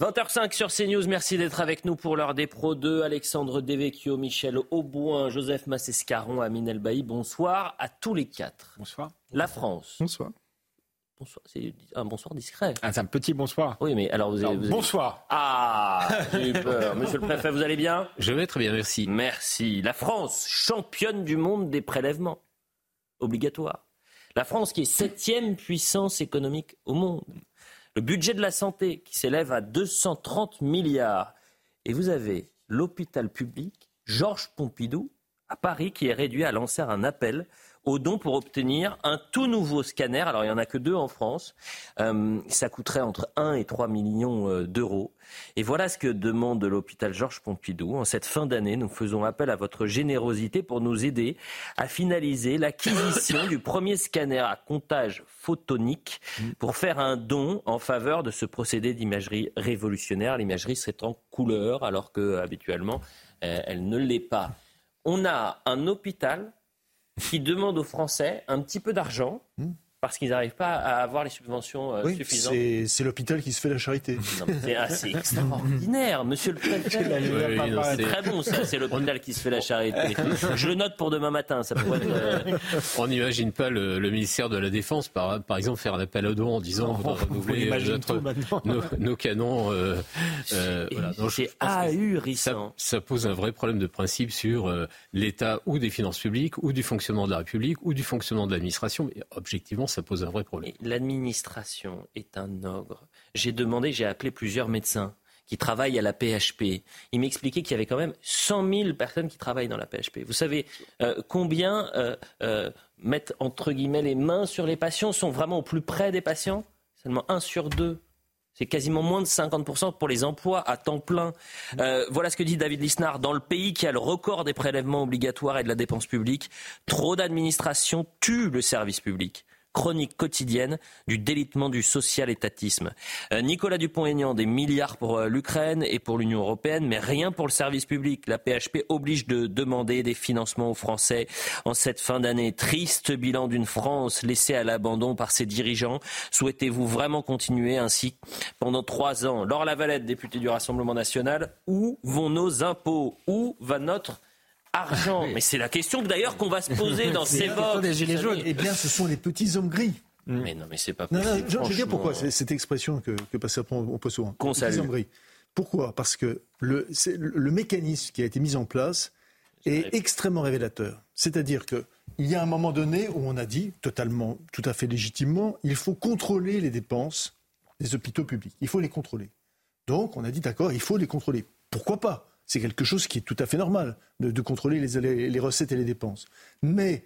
20h05 sur CNews, merci d'être avec nous pour l'heure des Pro 2. Alexandre Devecchio, Michel Auboin, Joseph Massescaron, Amine Elbaï, bonsoir à tous les quatre. Bonsoir. La France. Bonsoir. Bonsoir, c'est un bonsoir discret. Ah, c'est un petit bonsoir. Oui, mais alors vous avez. Alors, vous avez- bonsoir. Ah, j'ai eu peur. Monsieur le préfet, vous allez bien? Je vais très bien, merci. Merci. La France, championne du monde des prélèvements obligatoires. La France qui est septième puissance économique au monde. Le budget de la santé qui s'élève à 230 milliards. Et vous avez l'hôpital public Georges Pompidou à Paris qui est réduit à lancer un appel aux dons pour obtenir un tout nouveau scanner. Alors il n'y en a que deux en France. Euh, ça coûterait entre 1 et 3 millions euh, d'euros. Et voilà ce que demande l'hôpital Georges Pompidou. En cette fin d'année, nous faisons appel à votre générosité pour nous aider à finaliser l'acquisition du premier scanner à comptage photonique pour faire un don en faveur de ce procédé d'imagerie révolutionnaire. L'imagerie serait en couleur alors que habituellement euh, elle ne l'est pas. On a un hôpital qui demande aux Français un petit peu d'argent parce qu'ils n'arrivent pas à avoir les subventions euh, Oui, suffisantes. c'est l'hôpital qui se fait la charité. Non, C'est assez extraordinaire, monsieur le préfet. Oui, non, C'est très bon, ça. C'est l'hôpital qui se fait la charité. Je le note pour demain matin. Ça pourrait être. euh, On n'imagine pas le, le ministère de la Défense, par, par exemple, faire un appel aux dons en disant on voudrait On renouveler euh, imagine notre- nos, nos canons. euh, euh, voilà. C'est ça, pose un vrai problème de principe sur euh, l'état ou des finances publiques, ou du fonctionnement de la République, ou du fonctionnement de l'administration. Mais ça pose un vrai problème. L'administration est un ogre. J'ai demandé, j'ai appelé plusieurs médecins qui travaillent à la PHP. Ils m'expliquaient qu'il y avait quand même 100 000 personnes qui travaillent dans la PHP. Vous savez euh, combien euh, euh, mettent entre guillemets les mains sur les patients, sont vraiment au plus près des patients? Seulement un sur deux. C'est quasiment moins de 50% pour les emplois à temps plein. Voilà ce que dit David Lisnard. Dans le pays qui a le record des prélèvements obligatoires et de la dépense publique, trop d'administration tue le service public chronique quotidienne du délitement du social-étatisme. Euh, Nicolas Dupont-Aignan, des milliards pour euh, l'Ukraine et pour l'Union européenne, mais rien pour le service public. La PHP oblige de demander des financements aux Français en cette fin d'année. Triste bilan d'une France laissée à l'abandon par ses dirigeants. Souhaitez-vous vraiment continuer ainsi pendant trois ans? Laure Lavalette, députée du Rassemblement national, où vont nos impôts? Où va notre argent Mais c'est la question que, d'ailleurs qu'on va se poser dans ces votes. des Gilets jaunes. Eh bien, ce sont les petits hommes gris. Mais non, mais c'est pas possible. non, je, je veux dire pourquoi cette expression que, que Pascal on peut souvent. Qu'on Les petits salue. hommes gris. Pourquoi? Parce que le- le mécanisme qui a été mis en place est extrêmement révélateur. C'est-à-dire que il y a un moment donné où on a dit, totalement, tout à fait légitimement, il faut contrôler les dépenses des hôpitaux publics. Il faut les contrôler. Donc, on a dit, d'accord, il faut les contrôler. Pourquoi pas? C'est quelque chose qui est tout à fait normal, de, de contrôler les, les- les recettes et les dépenses. Mais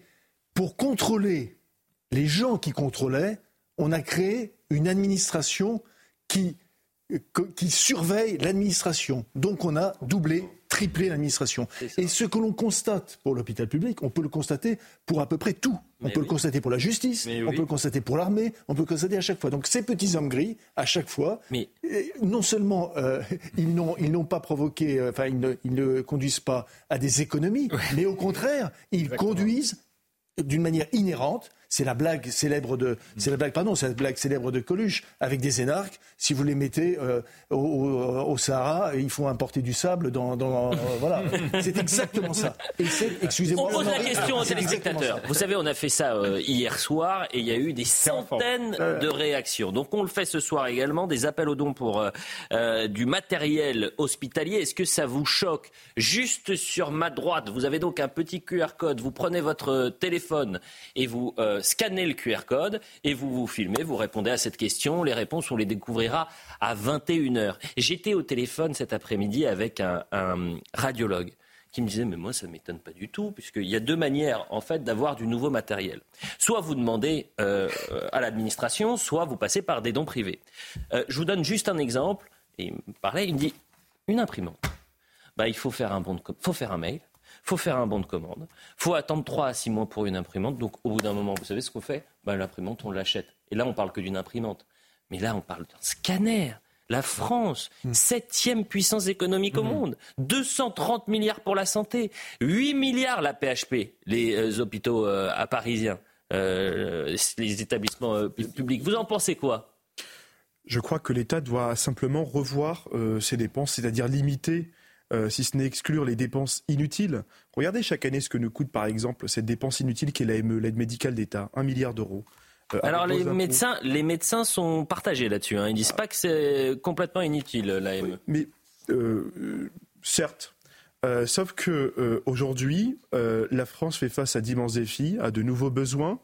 pour contrôler les gens qui contrôlaient, on a créé une administration qui, qui surveille l'administration. Donc on a doublé, triplé l'administration. Et ce que l'on constate pour l'hôpital public, on peut le constater pour à peu près tout. On Mais peut oui. le constater pour la justice, Mais on oui. peut le constater pour l'armée, on peut le constater à chaque fois. Donc ces petits hommes gris, à chaque fois, Mais- non seulement euh, ils n'ont pas provoqué, euh, enfin ils ne, ils ne conduisent pas à des économies, mais au contraire, ils conduisent d'une manière inhérente. C'est la blague célèbre de, c'est la blague, pardon, c'est la blague célèbre de Coluche avec des énarques. Si vous les mettez euh, au, Sahara, il faut importer du sable dans, dans- euh, voilà. C'est exactement ça. Et c'est, excusez-moi. On pose la question aux téléspectateurs. Vous savez, on a fait ça euh, hier soir et il y a eu des centaines de réactions. Donc on le fait ce soir également, des appels aux dons pour euh, euh, du matériel hospitalier. Est-ce que ça vous choque? Juste sur ma droite, vous avez donc un petit QR code. Vous prenez votre téléphone et vous euh, scannez le QR code et vous vous filmez, vous répondez à cette question. Les réponses, on les découvrira à 21h. J'étais au téléphone cet après-midi avec un, radiologue qui me disait mais moi ça ne m'étonne pas du tout puisqu'il y a deux manières en fait d'avoir du nouveau matériel. Soit vous demandez euh, à l'administration, soit vous passez par des dons privés. Euh, je vous donne juste un exemple et il me parlait, il me dit une imprimante. Bah, il faut faire un bon faut faire un mail, faut faire un bon de commande, faut attendre 3 à 6 mois pour une imprimante. Donc au bout d'un moment, vous savez ce qu'on fait? Bah, L'imprimante, on l'achète. Et là, on parle que d'une imprimante. Mais là, on parle d'un scanner. La France, hmm. septième puissance économique au hmm. monde, 230 milliards pour la santé, 8 milliards la PHP, les euh, hôpitaux euh, à parisiens, euh, les établissements publics. Vous en pensez quoi? Je crois que l'État doit simplement revoir ses dépenses, c'est-à-dire limiter si ce n'est exclure les dépenses inutiles. Regardez chaque année ce que nous coûte par exemple cette dépense inutile qui est l'AME, l'aide médicale d'État, un milliard d'euros. Euh, Alors les médecins, les médecins sont partagés là-dessus. Hein. Ils disent pas que c'est complètement inutile l'AME. mais euh, certes. Euh, sauf que aujourd'hui, la France fait face à d'immenses défis, à de nouveaux besoins,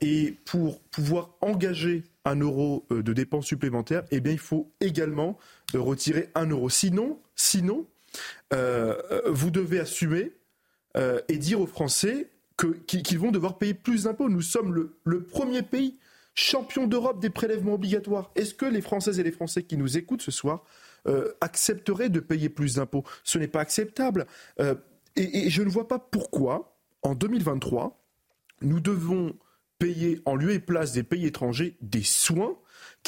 et pour pouvoir engager un euro de dépenses supplémentaires, eh bien, il faut également retirer un euro. Sinon, sinon, vous devez assumer et dire aux Français qu'ils vont devoir payer plus d'impôts. Nous sommes le, premier pays champion d'Europe des prélèvements obligatoires. Est-ce que les Françaises et les Français qui nous écoutent ce soir euh, accepteraient de payer plus d'impôts? Ce n'est pas acceptable. Euh, et, je ne vois pas pourquoi, en 2023, nous devons payer en lieu et place des pays étrangers des soins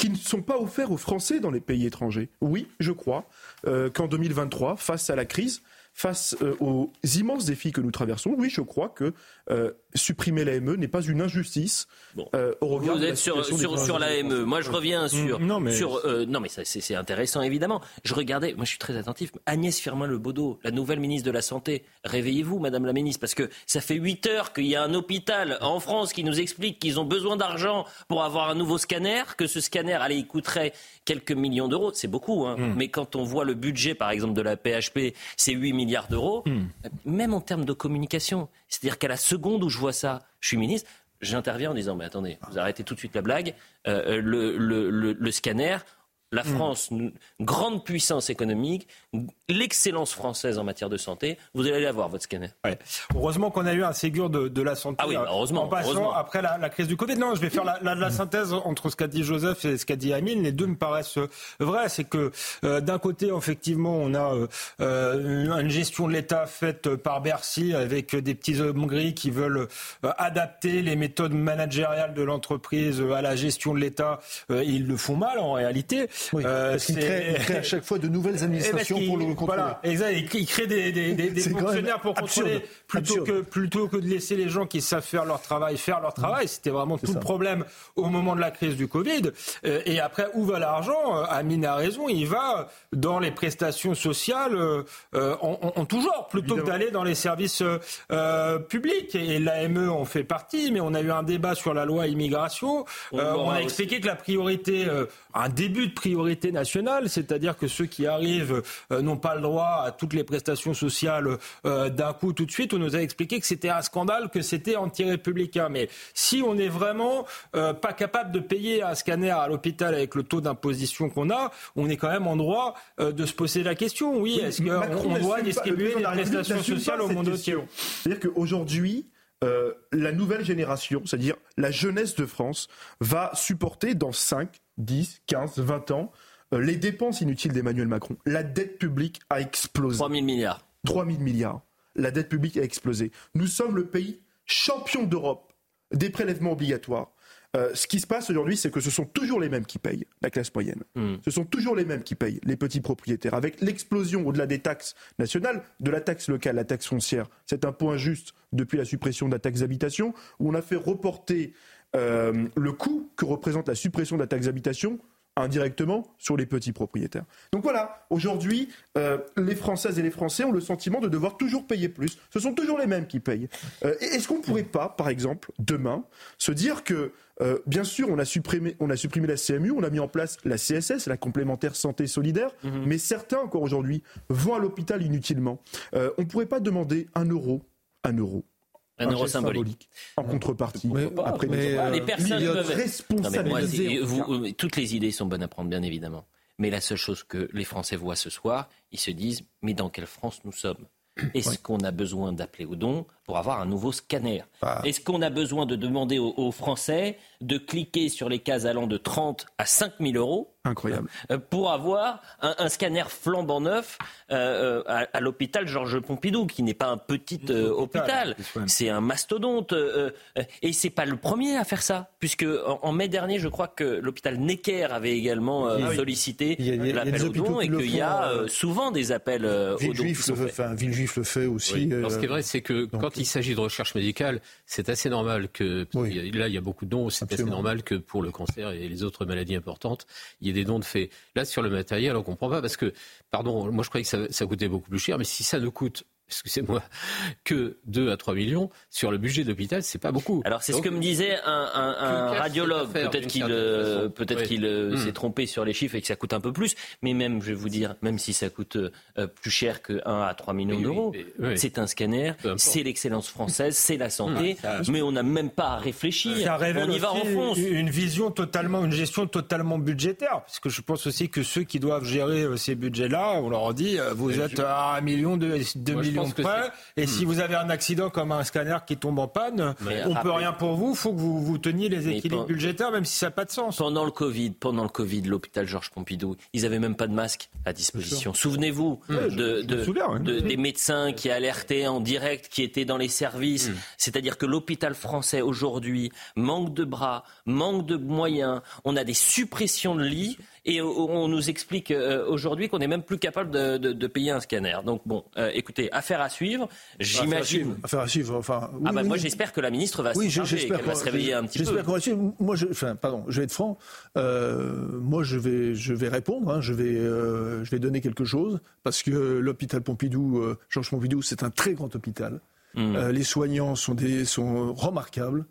qui ne sont pas offerts aux Français dans les pays étrangers. Oui, je crois euh, qu'en 2023, face à la crise, face euh, aux immenses défis que nous traversons, oui, je crois que euh, supprimer l'AME n'est pas une injustice bon. euh, au regard Vous êtes sur, sur, sur l'AME. Moi, je reviens sur. Non, mais, sur, euh, non, mais c'est intéressant, évidemment. Je regardais, moi, je suis très attentif. Agnès Firmin-Lebaudot, la nouvelle ministre de la Santé. Réveillez-vous, Madame la ministre, parce que ça fait 8 heures qu'il y a un hôpital en France qui nous explique qu'ils ont besoin d'argent pour avoir un nouveau scanner, que ce scanner, allez, il coûterait quelques millions d'euros. C'est beaucoup, hein. Hmm. Mais quand on voit le budget, par exemple, de la PHP, c'est 8 milliards d'euros, hmm. même en termes de communication. C'est-à-dire qu'à la seconde où je vois ça, je suis ministre, j'interviens en disant, mais attendez, vous arrêtez tout de suite la blague, euh, euh, le, le, le, scanner, la hmm. France, grande puissance économique, l'excellence française en matière de santé, vous allez avoir votre scanner. Heureusement qu'on a eu un Ségur de, la santé. Ah oui, heureusement. En passant après la, crise du Covid. Non, je vais faire la, hmm. synthèse entre ce qu'a dit Joseph et ce qu'a dit Amine. Les deux me paraissent vrais. C'est que euh, d'un côté, effectivement, on a euh, une gestion de l'État faite par Bercy avec des petits hommes gris qui veulent euh, adapter les méthodes managériales de l'entreprise à la gestion de l'État. ils le font mal en réalité. Oui, euh, parce qu'il crée, à chaque fois de nouvelles eh ben, administrations pour le contrôler. Voilà, exact. Il crée des, des, des, des fonctionnaires pour contrôler plutôt que plutôt que de laisser les gens qui savent faire leur travail faire leur travail. C'était vraiment tout le problème au moment de la crise du Covid. Euh, et après, où va l'argent? Euh, Amine a raison. Il va dans les prestations sociales en, en, tout genre, plutôt que d'aller dans les services publics. Et l'AME en fait partie, mais on a eu un débat sur la loi immigration. on a expliqué que la priorité, un début de priorité priorité nationale, c'est-à-dire que ceux qui arrivent euh, n'ont pas le droit à toutes les prestations sociales euh, d'un coup tout de suite. On nous a expliqué que c'était un scandale, que c'était anti-républicain. Mais si on est vraiment euh, pas capable de payer un scanner à l'hôpital avec le taux d'imposition qu'on a, on est quand même en droit de se poser la question. Oui, est-ce qu'on doit distribuer des prestations sociales au monde entier C'est-à-dire qu'aujourd'hui, la nouvelle génération, c'est-à-dire la jeunesse de France, va supporter dans 5, 10, 15, 20 ans, euh, les dépenses inutiles d'Emmanuel Macron. La dette publique a explosé. 3 000 milliards. 3 000 milliards. La dette publique a explosé. Nous sommes le pays champion d'Europe des prélèvements obligatoires. Euh, ce qui se passe aujourd'hui, c'est que ce sont toujours les mêmes qui payent, la classe moyenne. Hmm. Ce sont toujours les mêmes qui payent, les petits propriétaires. Avec l'explosion au-delà des taxes nationales, de la taxe locale, la taxe foncière, c'est un point injuste depuis la suppression de la taxe d'habitation, où on a fait reporter euh, le coût que représente la suppression de la taxe d'habitation indirectement sur les petits propriétaires. Donc voilà, aujourd'hui, euh, les Françaises et les Français ont le sentiment de devoir toujours payer plus. Ce sont toujours les mêmes qui payent. Euh, Est-ce qu'on ne pourrait pas, par exemple, demain, se dire que, euh, bien sûr, on a, supprimé, on a supprimé la CMU, on a mis en place la CSS, la complémentaire santé solidaire, mhm. mais certains, encore aujourd'hui, vont à l'hôpital inutilement. on ne pourrait pas demander un euro, un euro un euro symbolique. En contrepartie. après, mais, euh, les personnes peuvent... toutes les idées sont bonnes à prendre, bien évidemment. Mais la seule chose que les Français voient ce soir, ils se disent mais dans quelle France nous sommes? Est-ce qu'on a besoin d'appeler au don pour avoir un nouveau scanner? Ah. Est-ce qu'on a besoin de demander aux, aux Français de cliquer sur les cases allant de 30 à 5 000 euros Incroyable. euh, pour avoir un, un scanner flambant neuf euh, euh, à, à l'hôpital Georges Pompidou, qui n'est pas un petit euh, hôpital, c'est un mastodonte. euh, et c'est pas le premier à faire ça, puisque en, en mai dernier, je crois que l'hôpital Necker avait également euh, Ah oui. sollicité l'appel aux dons et qu'il y a souvent des appels euh, aux dons. enfin, Villejuif le fait aussi. Oui. Alors, ce qui est vrai, c'est que donc- quand il s'agit de recherche médicale, c'est assez normal que Oui. là il y a beaucoup de dons. C'est assez normal que pour le cancer et les autres maladies importantes, il y des dons de fait. Là, sur le matériel, on comprend pas parce que, pardon, moi je croyais que ça, ça coûtait beaucoup plus cher, mais si ça ne coûte excusez-moi, que 2 à 3 millions sur le budget d'hôpital, c'est pas beaucoup. Alors c'est ce que me disait un, radiologue. Peut-être qu'il euh, peut-être qu'il euh, Hmm. s'est trompé sur les chiffres et que ça coûte un peu plus. Mais même, je vais vous dire, même si ça coûte euh, plus cher que 1 à 3 millions Oui, d'euros, oui. c'est un scanner, c'est l'excellence française, c'est la santé. Mais on n'a même pas à réfléchir. Ça révèle on y va en France. une vision totalement, une gestion totalement budgétaire, parce que je pense aussi que ceux qui doivent gérer ces budgets-là, on leur dit, vous êtes à un million, deux, deux Moi, je millions pense que près, et si vous avez un accident comme un scanner qui tombe en panne, Mais on peut rappelez- rien pour vous, faut que vous, vous teniez les équilibres budgétaires, même si ça n'a pas de sens. Pendant le Covid, pendant le Covid, l'hôpital Georges Pompidou, ils avaient même pas de masque à disposition. Souvenez-vous de, souviens, de- des médecins qui alertaient en direct, qui étaient dans les services. C'est-à-dire que l'hôpital français aujourd'hui manque de bras, manque de moyens. On a des suppressions de lits et on nous explique euh, aujourd'hui qu'on n'est même plus capable de, de- de payer un scanner. Donc bon, euh, écoutez, affaire à suivre. J'imagine. Affaire à suivre. Enfin, oui, Ah bah oui, moi oui. j'espère que la ministre va Oui, j'espère qu'elle va se réveiller un petit peu. J'espère qu'on va suivre. Moi, je, enfin, pardon, je vais être franc. Euh, moi, je vais, je vais répondre. hein, je vais, euh, je vais donner quelque chose parce que l'hôpital Pompidou, euh, Georges Pompidou, c'est un très grand hôpital. Mm. Euh, les soignants sont des, sont remarquables,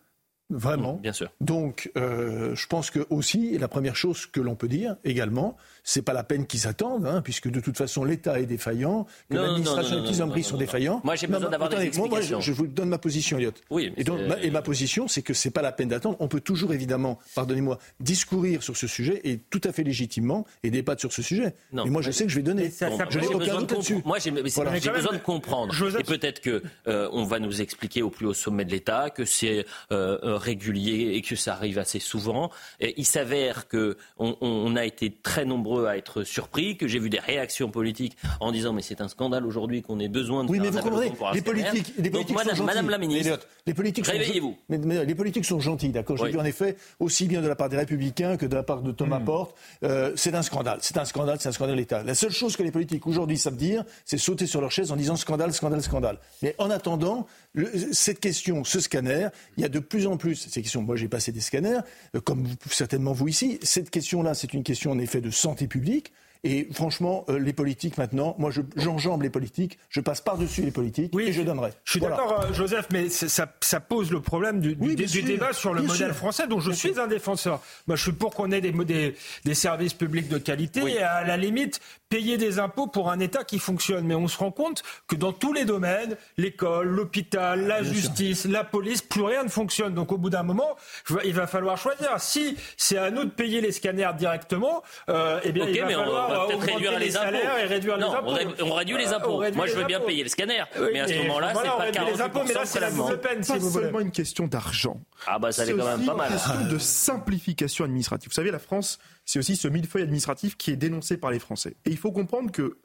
vraiment. Bien sûr. Donc, euh, je pense que aussi, la première chose que l'on peut dire également, c'est pas la peine qu'ils attendent, hein, puisque de toute façon l'État est défaillant, que l'administration et les sont défaillants. Moi, j'ai besoin d'avoir des attendez, moi, moi, je, explications. je vous donne ma position, Elliot. Oui, et, donc, ma, et ma position, c'est que c'est pas la peine d'attendre. On peut toujours évidemment, pardonnez-moi, discourir sur ce sujet et tout à fait légitimement et débattre sur ce sujet. Non, et moi, je sais que je vais donner. Ça- Bon, ça- je moi, n'ai j'ai aucun doute là-dessus. Moi, j'ai Voilà. besoin de comprendre. Et peut-être que euh, on va nous expliquer au plus haut sommet de l'État que c'est euh, euh, régulier et que ça arrive assez souvent. Et il s'avère que on, on a été très nombreux à être surpris, que j'ai vu des réactions politiques en disant mais c'est un scandale aujourd'hui qu'on ait besoin de Oui, faire mais un vous comprenez, les politiques, les Donc, politiques madame, sont madame la gentils. ministre, les politiques sont réveillez-vous. Mais, mais les politiques sont gentils, d'accord. J'ai Oui. vu en effet aussi bien de la part des Républicains que de la part de Thomas Porte. Euh, c'est un scandale, c'est un scandale, c'est un scandale d'État. La seule chose que les politiques aujourd'hui savent dire, c'est sauter sur leur chaise en disant scandale, scandale, scandale. Mais en attendant, le- cette question, ce scanner, il y a de plus en plus ces questions. Moi, j'ai passé des scanners, euh, comme vous- certainement vous ici. Cette question-là, c'est une question en effet de santé publique. Et franchement, euh, les politiques maintenant, moi je- j'enjambe les politiques, je passe par-dessus les politiques Oui, et je donnerai. Je suis Voilà. d'accord, euh, Joseph, mais ça, ça pose le problème du, du- Oui, bien du sûr, débat sur le modèle sûr. français, dont je suis un défenseur. Moi, je suis pour qu'on ait des, mo- des, des services publics de qualité et à la limite payer des impôts pour un État qui fonctionne. Mais on se rend compte que dans tous les domaines, l'école, l'hôpital, la justice, la police, plus rien ne fonctionne. Donc au bout d'un moment, il va falloir choisir. Si c'est à nous de payer les scanners directement, euh, eh bien il va mais on falloir va euh, peut-être augmenter réduire les impôts. salaires et réduire non, les impôts. on ré- on réduit les Euh, impôts. réduit Moi, je veux bien impôts. payer le scanner, Oui, mais à ce et moment-là, voilà, on c'est pas réduit les impôts, mais là, 48% c'est la seulement. double peine, si pas vous voulez. seulement une question d'argent. Ah bah ça C'est l'est quand même pas mal. une question de simplification administrative. Vous savez, la France, c'est aussi ce millefeuille administratif qui est dénoncé par les Français. Et il faut comprendre que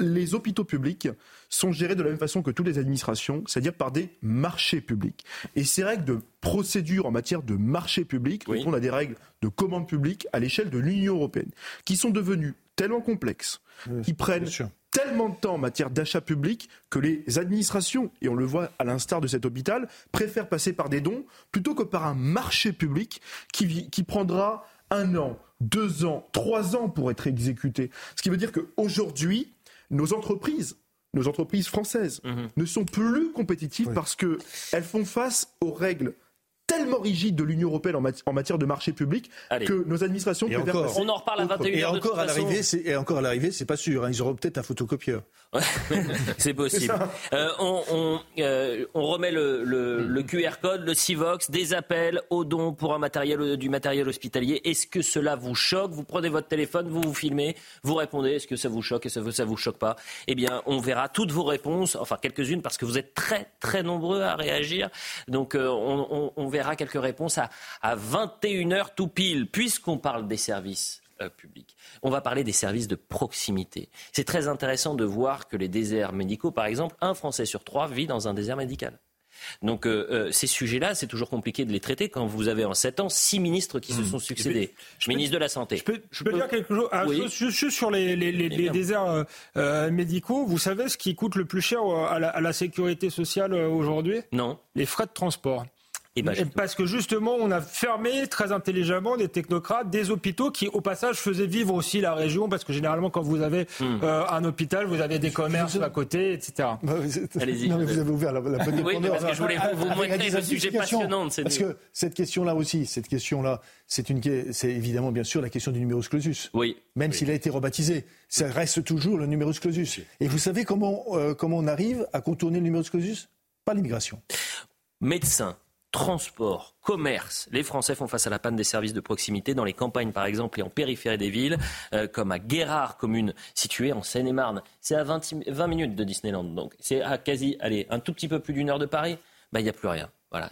les hôpitaux publics sont gérés de la même façon que toutes les administrations, c'est-à-dire par des marchés publics. Et ces règles de procédure en matière de marché public Oui. répondent à des règles de commande publique à l'échelle de l'Union européenne, qui sont devenues tellement complexes, qui prennent tellement de temps en matière d'achat public que les administrations, et on le voit à l'instar de cet hôpital, préfèrent passer par des dons plutôt que par un marché public qui prendra un an, deux ans, trois ans pour être exécuté. Ce qui veut dire qu'aujourd'hui, nos entreprises, nos entreprises françaises, Mhm. ne sont plus compétitives parce qu'elles font face aux règles tellement rigide de l'Union européenne en, matière de marché public que nos administrations et encore, On en reparle à 21h. Et encore, à l'arrivée, et encore à l'arrivée, c'est pas sûr. Hein. ils auront peut-être un photocopieur. c'est possible. Euh, on, euh, on, remet le, le, le, QR code, le Civox, des appels aux dons pour un matériel, du matériel hospitalier. Est-ce que cela vous choque? Vous prenez votre téléphone, vous vous filmez, vous répondez. Est-ce que ça vous choque? Est-ce que ça vous choque pas? Eh bien, on verra toutes vos réponses, enfin quelques-unes, parce que vous êtes très très nombreux à réagir. Donc, euh, on, on, verra quelques réponses à, à 21h tout pile, puisqu'on parle des services euh, public. On va parler des services de proximité. C'est très intéressant de voir que les déserts médicaux, par exemple, un Français sur trois vit dans un désert médical. Donc euh, euh, ces sujets-là, c'est toujours compliqué de les traiter quand vous avez en sept ans six ministres qui se mmh. sont succédés. Je ministre de la Santé. Je peux, dire quelque chose juste, sur les, déserts médicaux. Vous savez ce qui coûte le plus cher à la sécurité sociale aujourd'hui? Non. Les frais de transport. Parce que justement, on a fermé très intelligemment des technocrates, des hôpitaux qui, au passage, faisaient vivre aussi la région. Parce que généralement, quand vous avez hmm. euh, un hôpital, vous avez des commerces à côté, etc. Bah, Allez-y. Non, mais vous avez ouvert la, la bonne Oui, parce que je voulais vous, vous montrer ce sujet passionnant. Parce que cette question-là aussi, cette question-là, c'est une, c'est évidemment bien sûr la question du numerus clausus. Oui. Même s'il a été rebaptisé, ça reste toujours le numerus clausus. Et vous savez comment euh, comment on arrive à contourner le numerus clausus? Pas l'immigration. Médecin, transport, commerce. Les Français font face à la panne des services de proximité dans les campagnes, par exemple, et en périphérie des villes, euh, comme à Guérard, commune située en Seine-et-Marne. C'est à 20, 20, minutes de Disneyland, donc c'est à quasi, allez, un tout petit peu plus d'une heure de Paris. Ben, il n'y a plus rien.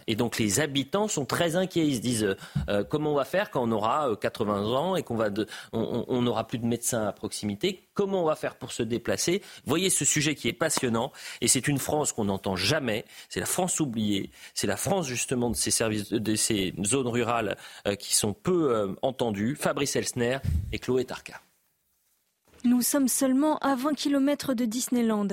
Et donc les habitants sont très inquiets. Ils se disent euh, euh, comment on va faire quand on aura 80 euh, ans et qu'on va on n'aura plus de médecins à proximité? Comment on va faire pour se déplacer? Voyez ce sujet qui est passionnant. Et c'est une France qu'on n'entend jamais. C'est la France oubliée. C'est la France justement de ces services, de ces zones rurales qui sont peu entendues. Fabrice Elsner et Chloé Tarka. Nous sommes seulement à 20 km de Disneyland.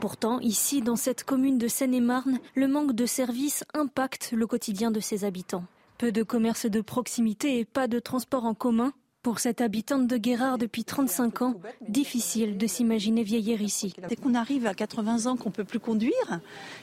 Pourtant, ici, dans cette commune de Seine-et-Marne, le manque de services impacte le quotidien de ses habitants. Peu de commerces de proximité et pas de transport en commun pour cette habitante de Guérard depuis 35 ans, difficile de s'imaginer vieillir ici. Dès qu'on arrive à 80 ans qu'on peut plus conduire,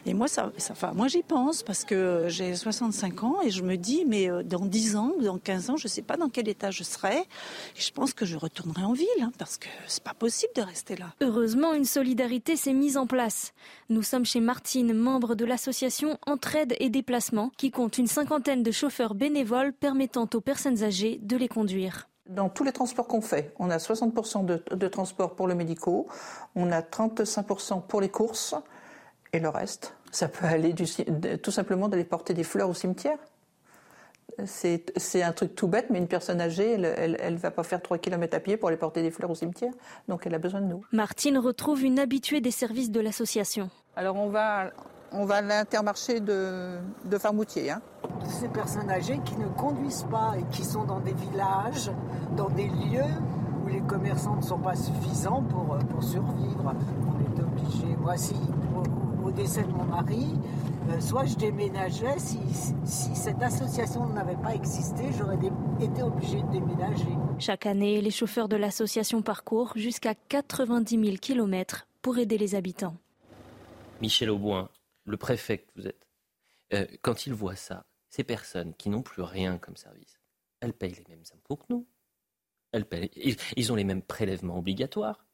et moi, ça, ça moi j'y pense parce que j'ai 65 ans et je me dis, mais euh, dans 10 ans, dans 15 ans, je ne sais pas dans quel état je serai. Et je pense que je retournerai en ville hein, parce que c'est pas possible de rester là. Heureusement, une solidarité s'est mise en place. Nous sommes chez Martine, membre de l'association Entraide et Déplacement, qui compte une cinquantaine de chauffeurs bénévoles permettant aux personnes âgées de les conduire. Dans tous les transports qu'on fait, on a 60% de, de transport pour le médicaux, on a 35% pour les courses, et le reste, ça peut aller tout simplement d'aller porter des fleurs au cimetière. C'est un truc tout bête, mais une personne âgée, elle ne va pas faire 3 km à pied pour aller porter des fleurs au cimetière. Donc elle a besoin de nous. Martine retrouve une habituée des services de l'association. Alors on va, on va à l'intermarché de, de Farmoutier. Hein. Ces personnes âgées qui ne conduisent pas et qui sont dans des villages, dans des lieux où les commerçants ne sont pas suffisants pour, pour survivre. On est obligé, moi, si, au, décès de mon mari, euh, soit je déménageais, si, si cette association n'avait pas existé, j'aurais été obligé de déménager. Chaque année, les chauffeurs de l'association parcourent jusqu'à 90 000 km pour aider les habitants. Michel Auboin, le préfet que vous êtes, euh, quand il voit ça, ces personnes qui n'ont plus rien comme service, elles payent les mêmes impôts que nous. Elles payent, ils ont les mêmes prélèvements obligatoires.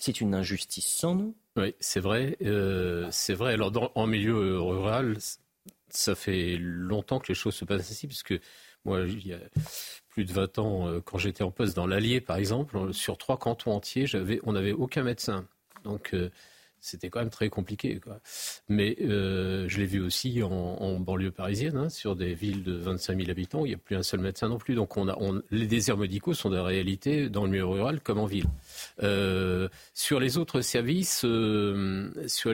C'est une injustice sans nous. Oui, c'est vrai. Euh, c'est vrai. Alors, en milieu rural, ça fait longtemps que les choses se passent ainsi, puisque moi, il y a plus de 20 ans, euh, quand j'étais en poste dans l'Allier, par exemple, sur trois cantons entiers, on n'avait aucun médecin. Donc, c'était quand même très compliqué. Mais euh, je l'ai vu aussi en, banlieue parisienne, hein, sur des villes de 25 000 habitants, où il n'y a plus un seul médecin non plus. Donc les déserts médicaux sont des réalités dans le milieu rural comme en ville. Euh, sur les autres services, euh, sur,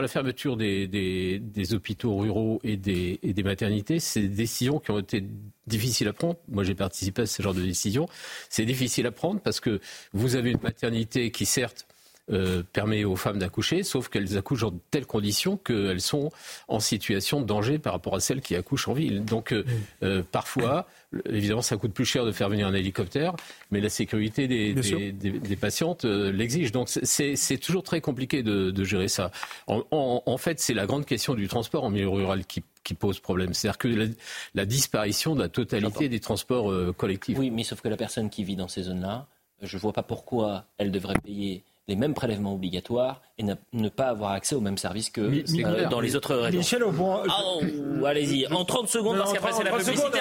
la fermeture des, hôpitaux ruraux et des, et des maternités, c'est des décisions qui ont été difficiles à prendre. Moi, j'ai participé à ce genre de décisions. C'est difficile à prendre parce que vous avez une maternité qui, certes, euh, permet aux femmes d'accoucher, sauf qu'elles accouchent dans telles conditions qu'elles sont en situation de danger par rapport à celles qui accouchent en ville. Donc euh, parfois, évidemment, ça coûte plus cher de faire venir un hélicoptère, mais la sécurité des, des, patientes l'exige. Donc c'est toujours très compliqué de, gérer ça. En, fait, c'est la grande question du transport en milieu rural qui qui pose problème. C'est-à-dire que la, disparition de la totalité des transports collectifs. Oui, mais sauf que la personne qui vit dans ces zones-là, je ne vois pas pourquoi elle devrait payer les mêmes prélèvements obligatoires et ne, pas avoir accès aux mêmes services que euh, dans les autres régions. Michel Aubon, ah, allez-y, en 30 secondes, parce qu'après c'est la publicité.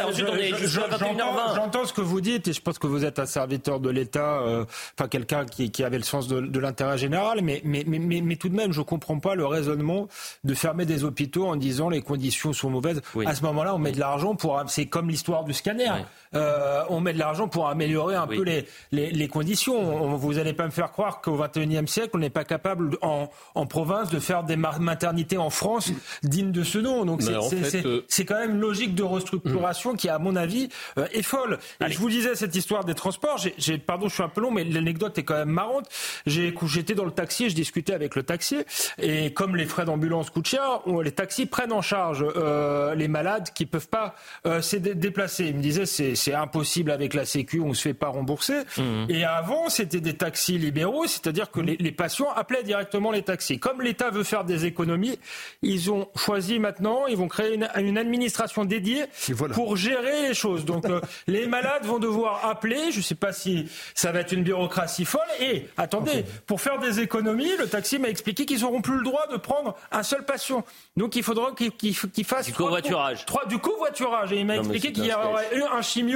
J'entends ce que vous dites et je pense que vous êtes un serviteur de l'État, euh, enfin quelqu'un qui, qui, avait le sens de, l'intérêt général, mais, mais, mais, mais, tout de même, je ne comprends pas le raisonnement de fermer des hôpitaux en disant les conditions sont mauvaises. À ce moment-là, on met de l'argent pour... C'est comme l'histoire du scanner. Euh, on met de l'argent pour améliorer un peu les, les, les conditions. vous n'allez pas me faire croire qu'au XXIe siècle, on n'est pas capable en, en, province de faire des maternités en France dignes de ce nom. Donc euh, c'est quand même une logique de restructuration qui, à mon avis, euh, est folle. Et je vous disais cette histoire des transports. J'ai, pardon, je suis un peu long, mais l'anecdote est quand même marrante. J'étais dans le taxi, je discutais avec le taxier, et comme les frais d'ambulance coûtent cher, les taxis prennent en charge euh, les malades qui peuvent pas euh, se déplacer. Il me disait c'est impossible avec la Sécu, on se fait pas rembourser. Mmh. Et avant, c'était des taxis libéraux, c'est-à-dire que les, les patients appelaient directement les taxis. Comme l'État veut faire des économies, ils ont choisi maintenant, ils vont créer une, une administration dédiée pour gérer les choses. Donc euh, les malades vont devoir appeler, je ne sais pas si ça va être une bureaucratie folle. Et attendez, pour faire des économies, le taxi m'a expliqué qu'ils n'auront plus le droit de prendre un seul patient. Donc il faudra qu'ils fassent du covoiturage. Trois, du covoiturage. Et il m'a expliqué qu'il y aurait eu un chimio,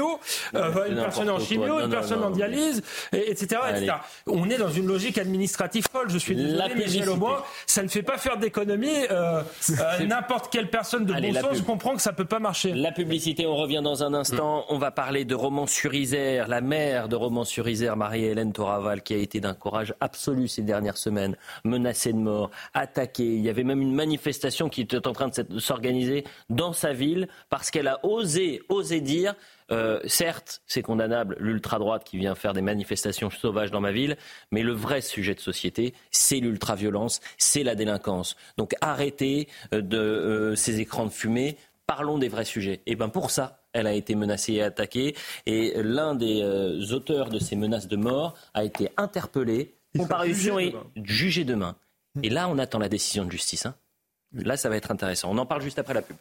euh, une personne en chimio, une personne en dialyse, etc., etc. On est dans une logique administrative folle. Je suis désolé, Michel Aubin. Ça ne fait pas faire d'économie. Euh, euh, n'importe quelle personne de bon sens comprend que ça peut pas marcher. La publicité, on revient dans un instant. On va parler de Romans-sur-Isère, la mère de Romans-sur-Isère, Marie-Hélène Toraval, qui a été d'un courage absolu ces dernières semaines, menacée de mort, attaquée. Il y avait même une manifestation qui était en train de s'organiser dans sa ville parce qu'elle a osé, osé dire euh, certes, c'est condamnable l'ultra-droite qui vient faire des manifestations sauvages dans ma ville, mais le vrai sujet de société, c'est l'ultra-violence, c'est la délinquance. Donc arrêtez euh, de euh, ces écrans de fumée, parlons des vrais sujets. Et bien pour ça, elle a été menacée et attaquée, et l'un des auteurs de ces menaces de mort a été interpellé. Comparution est jugé demain. Et là, on attend la décision de justice. Hein. Là, ça va être intéressant. On en parle juste après la pub.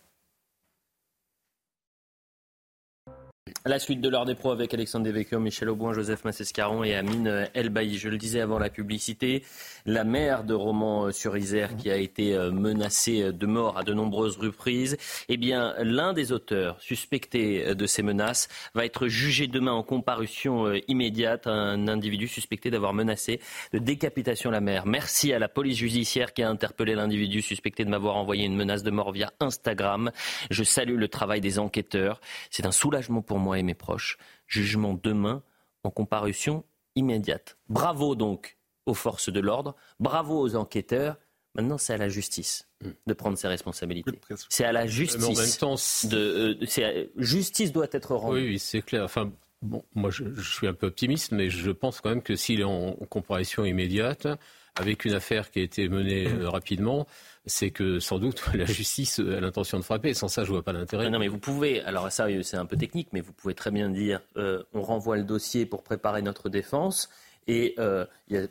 La suite de l'heure des pros avec Alexandre Devecchio, Michel Auboin, Joseph Massescaron et Amine Elbaï. Je le disais avant la publicité, la mère de Romans-sur-Isère qui a été euh, menacée de mort à de nombreuses reprises, eh bien, l'un des auteurs suspectés euh, de ces menaces va être jugé demain en comparution euh, immédiate. Un individu suspecté d'avoir menacé de décapitation la mère. Merci à la police judiciaire qui a interpellé l'individu suspecté de m'avoir envoyé une menace de mort via Instagram. Je salue le travail des enquêteurs. C'est un soulagement pour moi et mes proches. Jugement demain en comparution immédiate. Bravo donc aux forces de l'ordre, bravo aux enquêteurs. Maintenant, c'est à la justice de prendre ses responsabilités. C'est à la justice. de, euh, justice doit être rendue. Oui, c'est clair. Enfin, bon, moi, je, suis un peu optimiste, mais je pense quand même que s'il est en, comparution immédiate, avec une affaire qui a été menée euh, rapidement, c'est que sans doute la justice a l'intention de frapper. Sans ça, je vois pas l'intérêt. Non, mais vous pouvez, alors ça c'est un peu technique, mais vous pouvez très bien dire euh, on renvoie le dossier pour préparer notre défense. Et euh, il y a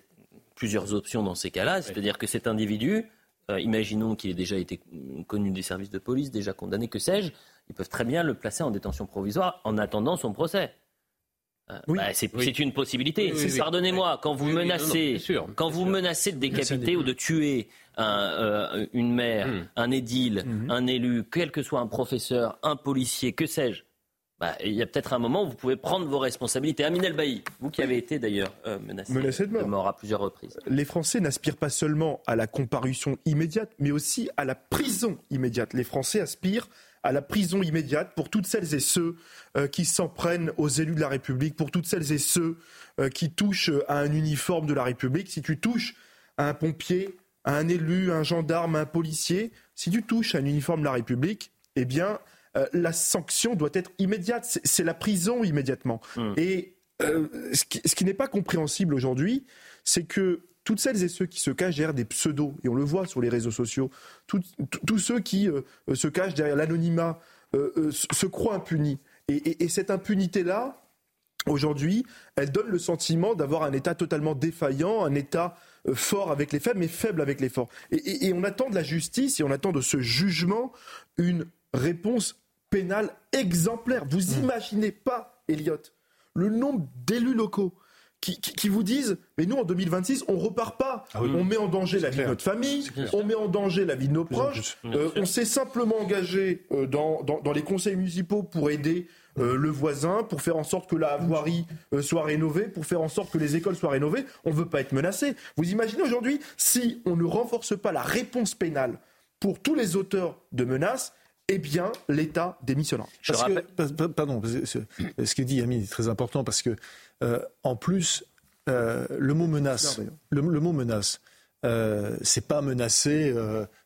plusieurs options dans ces cas-là. C'est-à-dire que cet individu, euh, imaginons qu'il ait déjà été connu des services de police, déjà condamné, que sais-je, ils peuvent très bien le placer en détention provisoire en attendant son procès. Bah, c'est une possibilité. Pardonnez-moi, quand vous menacez, quand vous menacez de décapiter ou de tuer euh, une mère, hmm. un édile, hmm. un élu, quel que soit un professeur, un policier, que sais-je, bah, il y a peut-être un moment où vous pouvez prendre vos responsabilités. Aminel Bailly, vous qui avez été d'ailleurs euh, menacé, de, mort. à plusieurs reprises. Les Français n'aspirent pas seulement à la comparution immédiate, mais aussi à la prison immédiate. Les Français aspirent à la prison immédiate pour toutes celles et ceux euh, qui s'en prennent aux élus de la République, pour toutes celles et ceux qui touchent à un uniforme de la République. Si tu touches à un pompier, un élu, un gendarme, un policier, si tu touches à un uniforme de la République, eh bien, euh, la sanction doit être immédiate. C'est la prison immédiatement. Hmm. Et euh, ce qui, n'est pas compréhensible aujourd'hui, c'est que toutes celles et ceux qui se cachent derrière des pseudos, et on le voit sur les réseaux sociaux, tous ceux qui euh, se cachent derrière l'anonymat, se croient impunis. et cette impunité-là, aujourd'hui, elle donne le sentiment d'avoir un État totalement défaillant, un État euh, fort avec les faibles, mais faible avec les forts. Et, on attend de la justice et on attend de ce jugement une réponse pénale exemplaire. Vous mmh. imaginez pas, Elliot, le nombre d'élus locaux qui, vous disent mais nous en 2026 on repart pas, ah on met en danger la vie de notre famille, on met en danger la vie de nos proches, euh, on s'est simplement engagé euh, dans, dans, les conseils municipaux pour aider euh, le voisin, pour faire en sorte que la voirie soit rénovée, pour faire en sorte que les écoles soient rénovées. On ne veut pas être menacé. Vous imaginez aujourd'hui, si on ne renforce pas la réponse pénale pour tous les auteurs de menaces, eh bien, l'État démissionnera. pardon, ce que dit Yamine est très important parce que, euh, en plus, le mot menace, le, mot menace, c'est pas menacé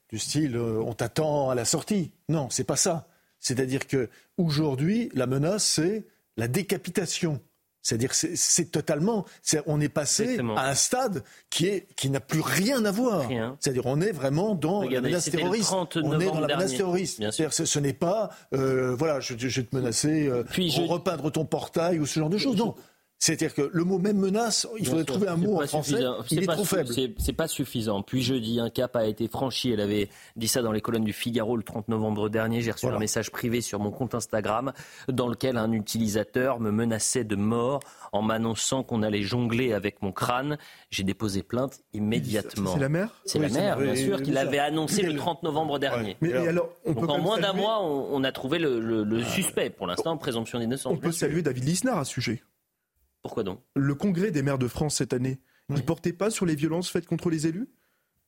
du style on t'attend à la sortie. Non, c'est pas ça. C'est-à-dire que aujourd'hui, la menace, c'est la décapitation. C'est-à-dire c'est totalement, on est passé à un stade qui est qui n'a plus rien à voir. C'est-à-dire on est vraiment dans la menace terroriste. On est dans la menace terroriste. Ce, ce n'est pas euh, voilà, je, je, vais te menacer, euh, repeindre ton portail ou ce genre de choses. Non, c'est-à-dire que le mot même menace, il faudrait trouver un mot en français, il est, trop faible. C'est pas suffisant. Puis jeudi, un cap a été franchi. Elle avait dit ça dans les colonnes du Figaro le 30 novembre dernier. J'ai reçu un message privé sur mon compte Instagram dans lequel un utilisateur me menaçait de mort en m'annonçant qu'on allait jongler avec mon crâne. J'ai déposé plainte immédiatement. C'est la mère C'est la mère, bien sûr, qui l'avait annoncé le 30 novembre dernier. Mais alors, Donc en moins d'un mois, on, a trouvé le, suspect. Pour l'instant, présomption d'innocence. On peut saluer David Lisnard à ce sujet. Pourquoi donc? Le congrès des maires de France cette année, il ne portait pas sur les violences faites contre les élus?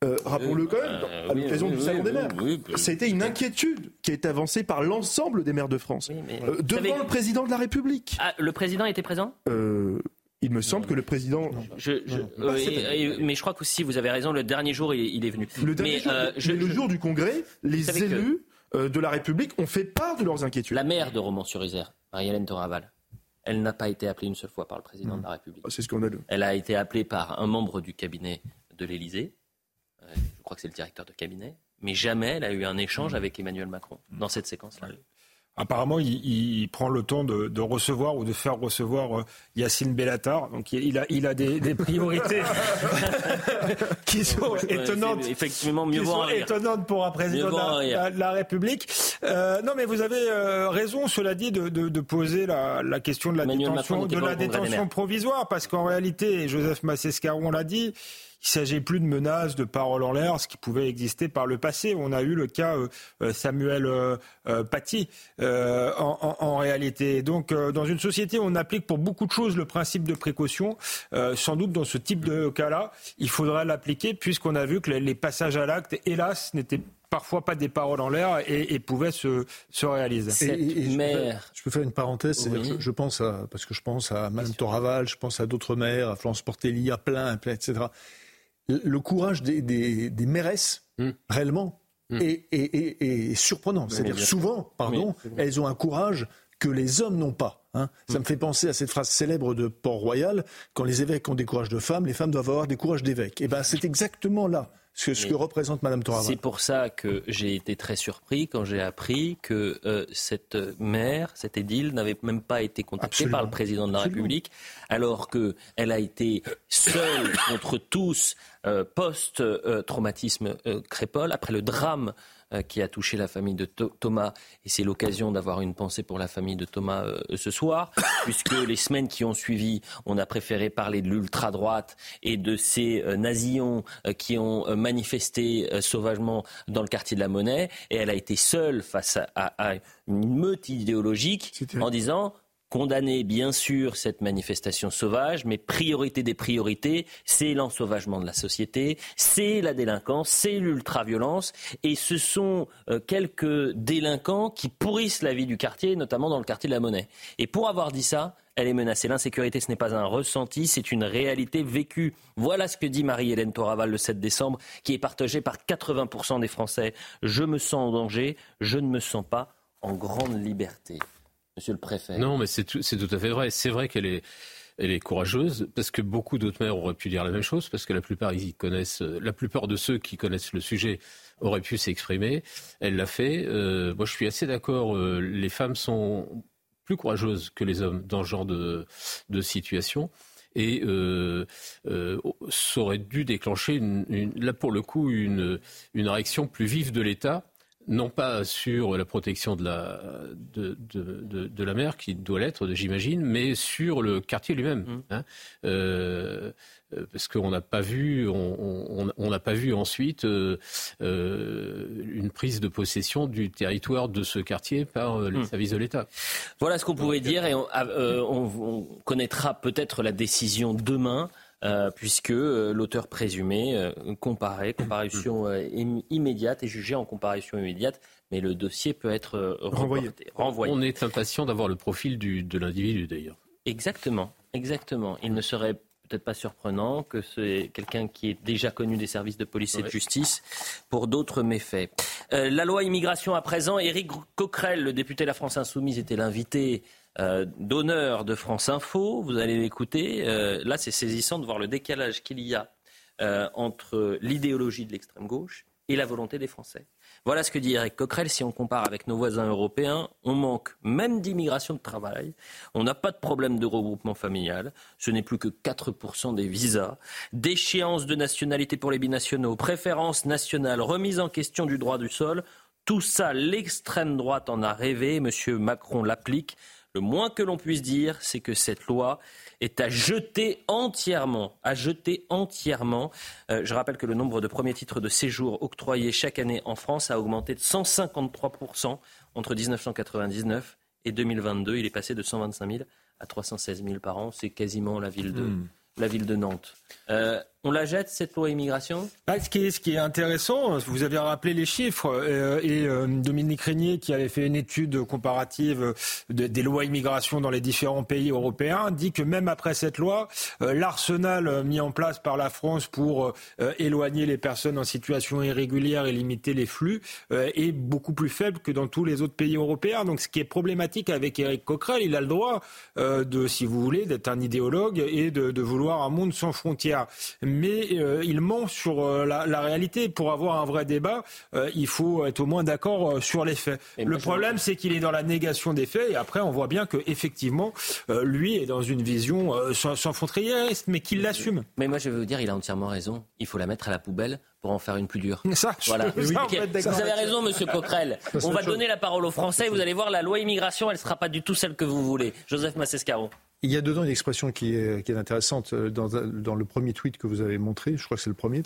Euh, Rappelons-le quand même, euh, à l'occasion du Salon des maires. ça a été une inquiétude qui a été avancée par l'ensemble des maires de France, euh, devant le président de la République. Ah, le président était présent? Il me semble que le président. mais je crois qu'aussi, vous avez raison, le dernier jour, il, est venu. Le, mais, jour, le jour du congrès, les élus de la République ont fait part de leurs inquiétudes. La maire de Romans-sur-Isère, Marie-Hélène Toraval, elle n'a pas été appelée une seule fois par le président de la République. Ah, c'est scandaleux. Elle a été appelée par un membre du cabinet de l'Élysée. Euh, je crois que c'est le directeur de cabinet. Mais jamais elle a eu un échange avec Emmanuel Macron dans cette séquence-là. Apparemment, il, prend le temps de, recevoir ou de faire recevoir euh, Yacine Bellatar. Donc, il, a, il a des, priorités qui sont étonnantes. Effectivement, mieux étonnantes pour un président de la, République. Euh, non, mais vous avez euh, raison, cela dit, de, poser la, question de la détention, de la détention provisoire, parce qu'en réalité, Joseph Massescaron l'a dit, il s'agit plus de menaces, de paroles en l'air, ce qui pouvait exister par le passé. On a eu le cas euh, euh, Samuel euh, Paty en, réalité. Donc, dans une société où on applique pour beaucoup de choses le principe de précaution, sans doute dans ce type de cas-là, il faudra l'appliquer puisqu'on a vu que les, passages à l'acte, hélas, n'étaient parfois pas des paroles en l'air et, pouvaient se, réaliser. je, peux faire, une parenthèse, je, pense à, parce que je pense à Mme Toraval, je pense à d'autres maires, à Florence Portelli, à plein, plein etc le courage des, des, des mairesses, hmm. réellement, hmm. Est, surprenant. C'est-à-dire souvent, pardon, elles ont un courage que les hommes n'ont pas. Hein. Ça me fait penser à cette phrase célèbre de Port-Royal quand les évêques ont des courages de femmes, les femmes doivent avoir des courages d'évêques. Et eh ben, c'est exactement là ce, ce que représente Madame Toraval. C'est pour ça que j'ai été très surpris quand j'ai appris que euh, cette mère, cette édile, n'avait même pas été contactée par le président de la République, alors qu'elle a été seule contre tous euh, post-traumatisme euh, Crépol, après le drame euh, qui a touché la famille de Thomas. Et c'est l'occasion d'avoir une pensée pour la famille de Thomas euh, ce soir, puisque les semaines qui ont suivi, on a préféré parler de l'ultra-droite et de ces euh, nazillons qui ont manifesté sauvagement dans le quartier de la Monnaie. Et elle a été seule face à une meute idéologique en disant condamner bien sûr cette manifestation sauvage, mais priorité des priorités, c'est l'ensauvagement de la société, c'est la délinquance, c'est l'ultraviolence, et ce sont euh, quelques délinquants qui pourrissent la vie du quartier, notamment dans le quartier de la Monnaie. Et pour avoir dit ça, elle est menacée. L'insécurité, ce n'est pas un ressenti, c'est une réalité vécue. Voilà ce que dit Marie-Hélène Toraval le 7 décembre, qui est partagée par 80% des Français. Je me sens en danger, je ne me sens pas en grande liberté. Monsieur le préfet. Non, mais c'est tout, à fait vrai. C'est vrai qu'elle est. courageuse parce que beaucoup d'autres maires auraient pu dire la même chose parce que la plupart de ceux qui connaissent le sujet auraient pu s'exprimer. Elle l'a fait. Euh, moi, je suis assez d'accord. Euh, les femmes sont plus courageuses que les hommes dans ce genre de, situation et euh, ça aurait dû déclencher, là pour le coup, une réaction plus vive de l'État non pas sur la protection de la, de, de, de, la mer, qui doit l'être, j'imagine, mais sur le quartier lui-même. Mmh. Hein. Euh, euh, parce qu'on n'a pas vu, on n'a pas vu ensuite euh, une prise de possession du territoire de ce quartier par les mmh. services de l'État. Voilà ce qu'on pouvait dire et on, on connaîtra peut-être la décision demain. Euh, puisque euh, l'auteur présumé euh, comparait, comparution immédiate est jugé en comparution immédiate, mais le dossier peut être renvoyé. On est impatient d'avoir le profil de l'individu d'ailleurs. Exactement, exactement. Il ne serait peut-être pas surprenant que c'est quelqu'un qui est déjà connu des services de police et de justice pour d'autres méfaits. la loi immigration à présent, Éric Coquerel, le député de la France Insoumise, était l'invité euh, d'honneur de France Info. Vous allez l'écouter. Euh, là, c'est saisissant de voir le décalage qu'il y a euh, entre l'idéologie de l'extrême gauche et la volonté des Français. Voilà ce que dit Eric Coquerel. Si on compare avec nos voisins européens, on manque même d'immigration de travail. On n'a pas de problème de regroupement familial. Ce n'est plus que 4% des visas. Déchéance de nationalité pour les binationaux, préférence nationale, remise en question du droit du sol. Tout ça, l'extrême droite en a rêvé. Monsieur Macron l'applique. Le moins que l'on puisse dire, c'est que cette loi est à jeter entièrement. À jeter entièrement. Euh, je rappelle que le nombre de premiers titres de séjour octroyés chaque année en France a augmenté de 153% entre 1999 et 2022. Il est passé de 125 000 à 316 000 par an. C'est quasiment la ville de, hmm. la ville de Nantes. Euh, on la jette, cette loi immigration? Ah, ce, qui est, intéressant, vous avez rappelé les chiffres, euh, et euh, Dominique Régnier, qui avait fait une étude comparative des lois immigration dans les différents pays européens, dit que même après cette loi, euh, l'arsenal mis en place par la France pour éloigner les personnes en situation irrégulière et limiter les flux est beaucoup plus faible que dans tous les autres pays européens. Donc ce qui est problématique avec Éric Coquerel, il a le droit de, si vous voulez, d'être un idéologue et de, vouloir un monde sans frontières euh, il ment sur euh, la, réalité. Pour avoir un vrai débat, euh, il faut être au moins d'accord sur les faits. le problème, c'est qu'il est dans la négation des faits, et après, on voit bien que effectivement, lui est dans une vision sans, sans mais qu'il l'assume. Mais moi, je veux vous dire, il a entièrement raison. Il faut la mettre à la poubelle pour en faire une plus dure. Ça, voilà. vous avez raison, Monsieur Coquerel. On va donner la parole aux Français. Vous allez voir, la loi immigration, elle ne sera pas du tout celle que vous voulez. Joseph Massescaro. Il y a dedans une expression qui est, intéressante euh, dans, le premier tweet que vous avez montré, je crois que c'est le premier.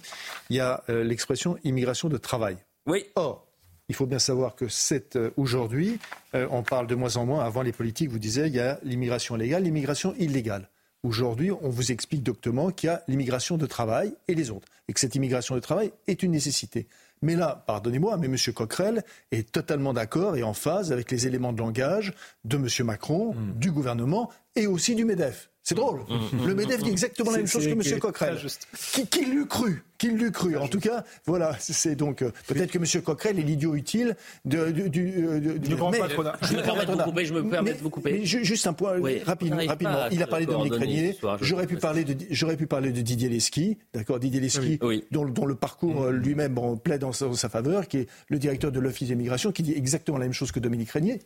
Il y a euh, l'expression immigration de travail. Oui. Or, il faut bien savoir que c'est euh, aujourd'hui, on parle de moins en moins. Avant les politiques, vous disiez, il y a l'immigration légale, l'immigration illégale. Aujourd'hui, on vous explique doctement qu'il y a l'immigration de travail et les autres, et que cette immigration de travail est une nécessité. Mais là, pardonnez-moi, mais M. Coquerel est totalement d'accord et en phase avec les éléments de langage de M. Macron, hmm. du gouvernement et aussi du MEDEF. C'est drôle. Mm, mm, mm, le MEDEF dit exactement la même chose que M. Coquerel. Qui, qui l'eut cru? Qui l'eut cru En tout cas, voilà, c'est donc euh, peut-être que M. Coquerel est l'idiot utile de, du, du, euh, du grand patronat. Je me permets de vous couper. Je me permets de vous couper. juste un point rapidement. rapidement. Il a parlé de Dominique Régnier. J'aurais pu parler de j'aurais pu parler de Didier Lesky, d'accord, Didier Lesky, dont, dont, le parcours euh, lui-même plaide en, sa faveur, qui est le directeur de l'Office d'immigration, qui dit exactement la même chose que Dominique Régnier.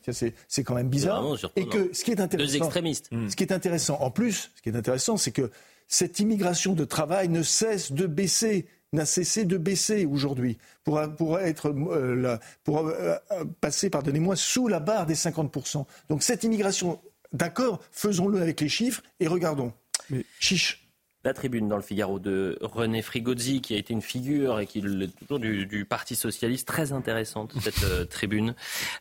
C'est quand même bizarre. Et que ce qui est intéressant, deux extrémistes. Ce qui est intéressant en plus ce qui est intéressant, c'est que cette immigration de travail ne cesse de baisser n'a cessé de baisser aujourd'hui pour, pour, être, euh, pour euh, passer, pardonnez-moi, sous la barre des 50%. Donc cette immigration, d'accord, faisons-le avec les chiffres et regardons. Mais chiche. La tribune dans le Figaro de René Frigozzi, qui a été une figure et qui est toujours du, Parti socialiste, très intéressante cette euh, tribune.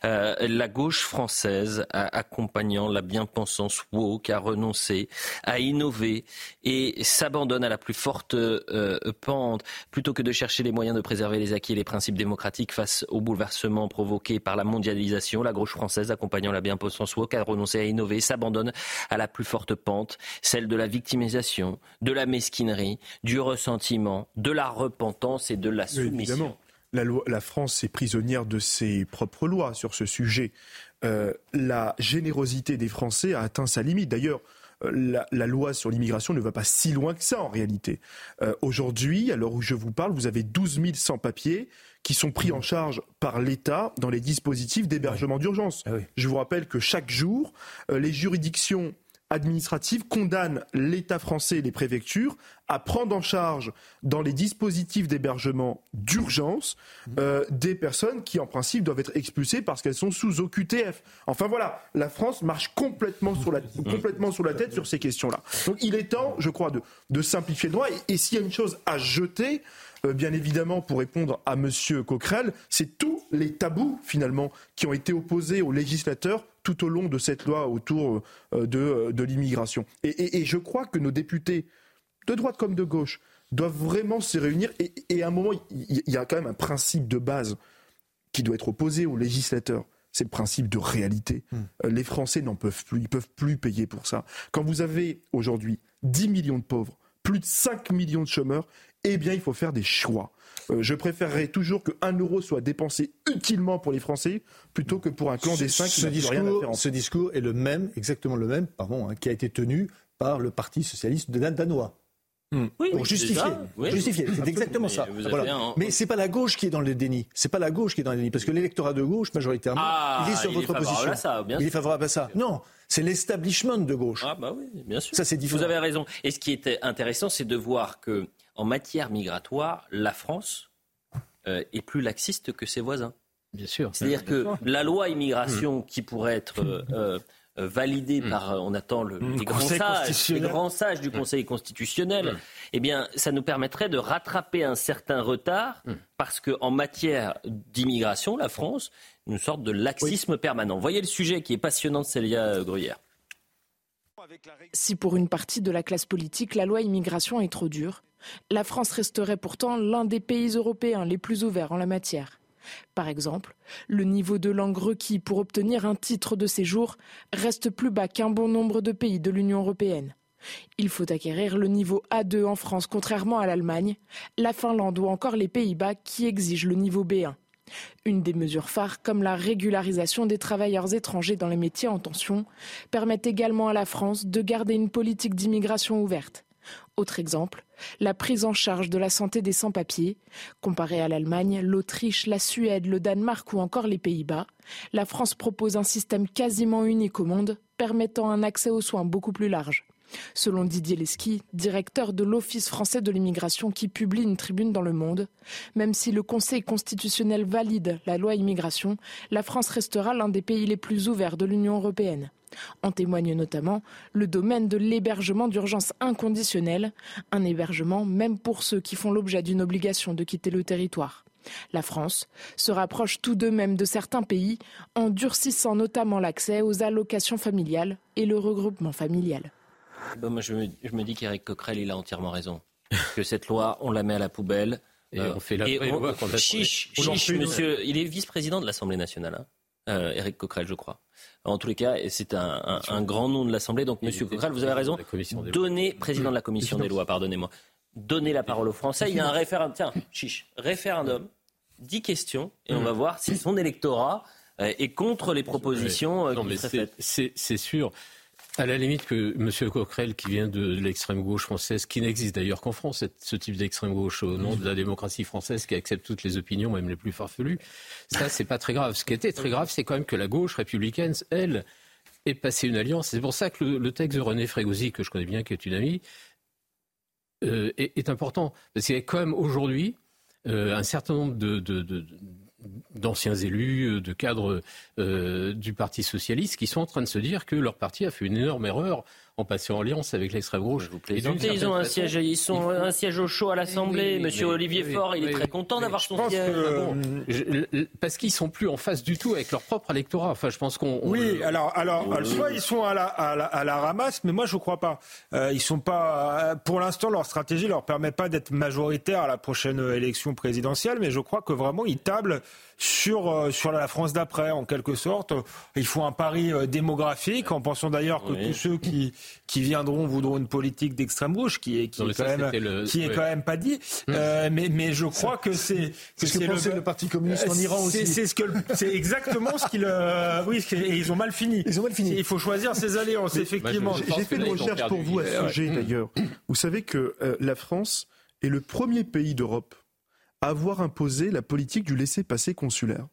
Euh, la gauche française, accompagnant la bien-pensance woke, a renoncé à innover et s'abandonne à la plus forte euh, pente, plutôt que de chercher les moyens de préserver les acquis et les principes démocratiques face au bouleversement provoqué par la mondialisation. La gauche française, accompagnant la bien-pensance woke, a renoncé à innover, s'abandonne à la plus forte pente, celle de la victimisation, de de la mesquinerie, du ressentiment, de la repentance et de la soumission. La, la, France est prisonnière de ses propres lois sur ce sujet. Euh, la générosité des Français a atteint sa limite. D'ailleurs, la, loi sur l'immigration ne va pas si loin que ça en réalité. Aujourd'hui, à l'heure où je vous parle, vous avez 12 000 sans-papiers qui sont pris en charge par l'État dans les dispositifs d'hébergement d'urgence. Ah je vous rappelle que chaque jour, les juridictions administrative condamne l'État français et les préfectures à prendre en charge dans les dispositifs d'hébergement d'urgence euh, des personnes qui en principe doivent être expulsées parce qu'elles sont sous OQTF. Enfin voilà, la France marche complètement sur la, complètement sur la tête sur ces questions-là. Donc il est temps, je crois, de, de simplifier le droit. Et, et s'il y a une chose à jeter, euh, bien évidemment, pour répondre à M. Coquerel, c'est tous les tabous, finalement, qui ont été opposés aux législateurs tout au long de cette loi autour euh, euh, de, l'immigration. Et, je crois que nos députés, de droite comme de gauche, doivent vraiment se réunir. Et, à un moment, il y a quand même un principe de base qui doit être opposé aux législateurs. C'est le principe de réalité. Hmm. Les Français n'en peuvent plus. Ils peuvent plus payer pour ça. Quand vous avez aujourd'hui 10 millions de pauvres, plus de 5 millions de chômeurs, eh bien, il faut faire des choix. Euh, je préférerais toujours que 1 euro soit dépensé utilement pour les Français plutôt que pour un clandestin qui n'a rien à faire. Ce discours est le même, exactement le même, pardon, hein, qui a été tenu par le Parti socialiste de danois. Hmm. Oui, pour justifier. justifier. C'est exactement ça. Mais c'est pas la gauche qui est dans le déni. C'est pas la gauche qui est dans le déni. Parce que l'électorat de gauche, majoritairement, ah, il est sur votre position. il est favorable à ça. Non, c'est l'establishment de gauche. Ah bah oui, bien sûr. Ça, c'est différent. Vous avez raison. Et ce qui est intéressant, c'est de voir que en matière migratoire, la France euh, est plus laxiste que ses voisins. Bien sûr. C'est-à-dire que la loi immigration mmh. qui pourrait être euh, euh, validée mmh. par, on attend le, mmh. les, grands sages, du Conseil constitutionnel, eh bien, ça nous permettrait de rattraper un certain retard parce qu'en matière d'immigration, la France, une sorte de laxisme permanent. Voyez le sujet qui est passionnant de Célia Gruyère. Si pour une partie de la classe politique, la loi immigration est trop dure, la France resterait pourtant l'un des pays européens les plus ouverts en la matière. Par exemple, le niveau de langue requis pour obtenir un titre de séjour reste plus bas qu'un bon nombre de pays de l'Union européenne. Il faut acquérir le niveau A2 en France contrairement à l'Allemagne, la Finlande ou encore les Pays-Bas qui exigent le niveau B1. Une des mesures phares, comme la régularisation des travailleurs étrangers dans les métiers en tension, permet également à la France de garder une politique d'immigration ouverte. Autre exemple, la prise en charge de la santé des sans-papiers. Comparé à l'Allemagne, l'Autriche, la Suède, le Danemark ou encore les Pays-Bas, la France propose un système quasiment unique au monde, permettant un accès aux soins beaucoup plus large. Selon Didier Lesky, directeur de l'Office français de l'immigration qui publie une tribune dans Le Monde, même si le Conseil constitutionnel valide la loi immigration, la France restera l'un des pays les plus ouverts de l'Union européenne. En témoigne notamment le domaine de l'hébergement d'urgence inconditionnel, un hébergement même pour ceux qui font l'objet d'une obligation de quitter le territoire. La France se rapproche tout de même de certains pays en durcissant notamment l'accès aux allocations familiales et le regroupement familial. Bah, moi, je me, dis qu'Éric Coquerel, il a entièrement raison. que cette loi, on la met à la poubelle. Et on fait la loi Chiche, chiche monsieur. Il est vice-président de l'Assemblée nationale, hein, euh, Éric Coquerel, je crois. En tous les cas, c'est un, grand nom de l'Assemblée. Donc, monsieur Coquerel, vous avez raison. Donnez, président de la Commission des lois, pardonnez-moi. Donnez la parole aux Français. Il y a un référendum. Tiens, chiche, référendum. 10 questions. Et on va voir si son électorat euh, est contre les propositions euh, qui seraient faites. C'est sûr. À la limite que M. Coquerel, qui vient de l'extrême gauche française, qui n'existe d'ailleurs qu'en France, ce type d'extrême gauche au nom de la démocratie française qui accepte toutes les opinions, même les plus farfelues, ça c'est pas très grave. Ce qui était très grave, c'est quand même que la gauche républicaine, elle, ait passé une alliance. C'est pour ça que le, texte de René Frégosi, que je connais bien, qui est une amie, euh, est, important. Parce qu'il y a quand même aujourd'hui euh, un certain nombre de, d'anciens élus, euh, de cadres euh, du Parti socialiste qui sont en train de se dire que leur parti a fait une énorme erreur en passant en alliance avec l'extrême gauche. Vous ils ont un siège, ils sont un siège au chaud à l'Assemblée. Monsieur Olivier Faure, il est très content d'avoir son siège. parce qu'ils sont plus en face du tout avec leur propre électorat. Enfin, je pense qu'on. Oui, alors, alors, soit ils sont à la, à la, ramasse, mais moi je crois pas. Euh, ils sont pas. Pour l'instant, leur stratégie leur permet pas d'être majoritaire à la prochaine élection présidentielle, mais je crois que vraiment ils tablent sur, euh, sur la France d'après, en quelque sorte. Il faut un pari euh, démographique, en pensant d'ailleurs que tous ceux qui, qui viendront voudront une politique d'extrême gauche qui est qui est quand même qui est quand même pas dit. Hum. Euh, mais mais je crois que c'est c'est ce que pensait le... Parti communiste en Iran aussi. C'est ce que c'est exactement ce qu'il euh, oui et ils ont mal fini. Ils ont mal fini. Il faut choisir ses alliances effectivement. J'ai fait une recherche pour vous à ce sujet d'ailleurs. Vous savez que euh, la France est le premier pays d'Europe avoir imposé la politique du laissez-passer consulaire.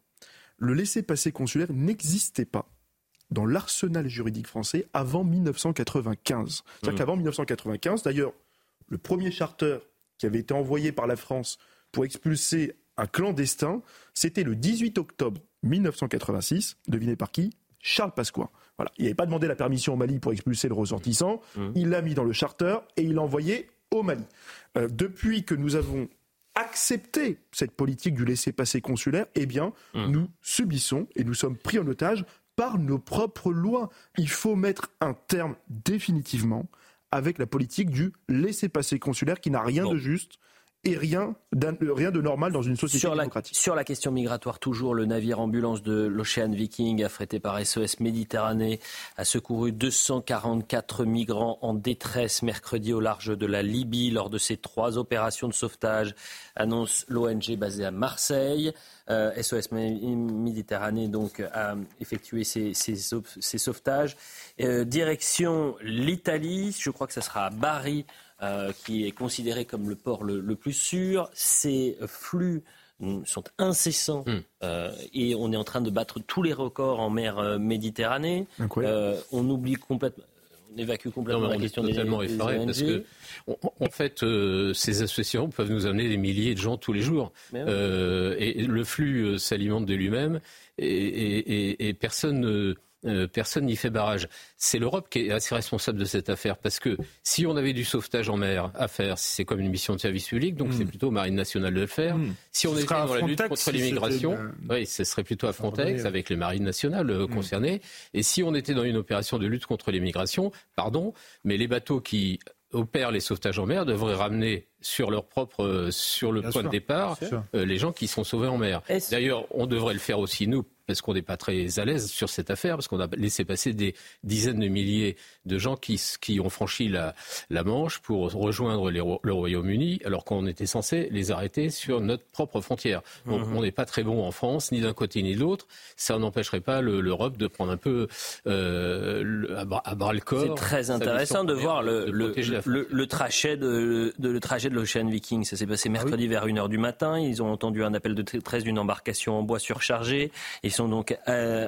Le laissez-passer consulaire n'existait pas dans l'arsenal juridique français avant 1995. C'est-à-dire mmh. qu'avant 1995, d'ailleurs, le premier charter qui avait été envoyé par la France pour expulser un clandestin, c'était le 18 octobre 1986, devinez par qui? Charles Pasqua. Voilà. Il n'avait pas demandé la permission au Mali pour expulser le ressortissant, mmh. il l'a mis dans le charter et il l'a envoyé au Mali. Euh, depuis que nous avons accepté cette politique du laisser-passer consulaire, eh bien, mmh. nous subissons et nous sommes pris en otage par nos propres lois. Il faut mettre un terme définitivement avec la politique du laisser-passer consulaire qui n'a rien de juste et rien, rien de normal dans une société sur démocratique. sur la question migratoire, toujours, le navire ambulance de l'Ocean Viking, affrété par SOS Méditerranée, a secouru 244 migrants en détresse mercredi au large de la Libye lors de ces trois opérations de sauvetage, annonce l'ONG basée à Marseille. SOS euh, Méditerranée donc a effectué ces, sauvetages. Euh, direction l'Italie, je crois que ce sera à Bari euh, qui est considéré comme le port le, plus sûr. Ces flux sont incessants hmm. et on est en train de battre tous les records en mer Méditerranée. on oublie complètement on évacue complètement la question des, effaré parce que en fait ces associations peuvent nous amener des milliers de gens tous les jours et le flux s'alimente de lui-même et, et, personne euh, personne n'y fait barrage. C'est l'Europe qui est assez responsable de cette affaire parce que si on avait du sauvetage en mer à faire, c'est comme une mission de service public, donc c'est hmm. plutôt Marine nationale de le faire. Hmm. Si on était dans la lutte contre l'immigration, oui, ce serait plutôt à Frontex avec les marines nationales euh, hmm. concernées. Et si on était dans une opération de lutte contre l'immigration, pardon, mais les bateaux qui opèrent les sauvetages en mer devraient ramener sur leur propre euh, sur le point de départ les gens qui sont sauvés en mer. D'ailleurs, on devrait le faire aussi nous parce qu'on n'est pas très à l'aise sur cette affaire, parce qu'on a laissé passer des dizaines de milliers de gens qui, qui ont franchi la, la Manche pour rejoindre le Royaume-Uni, alors qu'on était censé les arrêter sur notre propre frontière. Donc mhm. on n'est pas très bon en France, ni d'un côté ni de l'autre. Ça n'empêcherait pas l'Europe de prendre un peu euh, à, bras, le corps. C'est très intéressant de voir le, le, le, trajet de, de, le trajet de l'Ocean Viking. Ça s'est passé ah mercredi vers 1h du matin. Ils ont entendu un appel de 13 d'une embarcation en bois surchargée. Ils ont donc euh,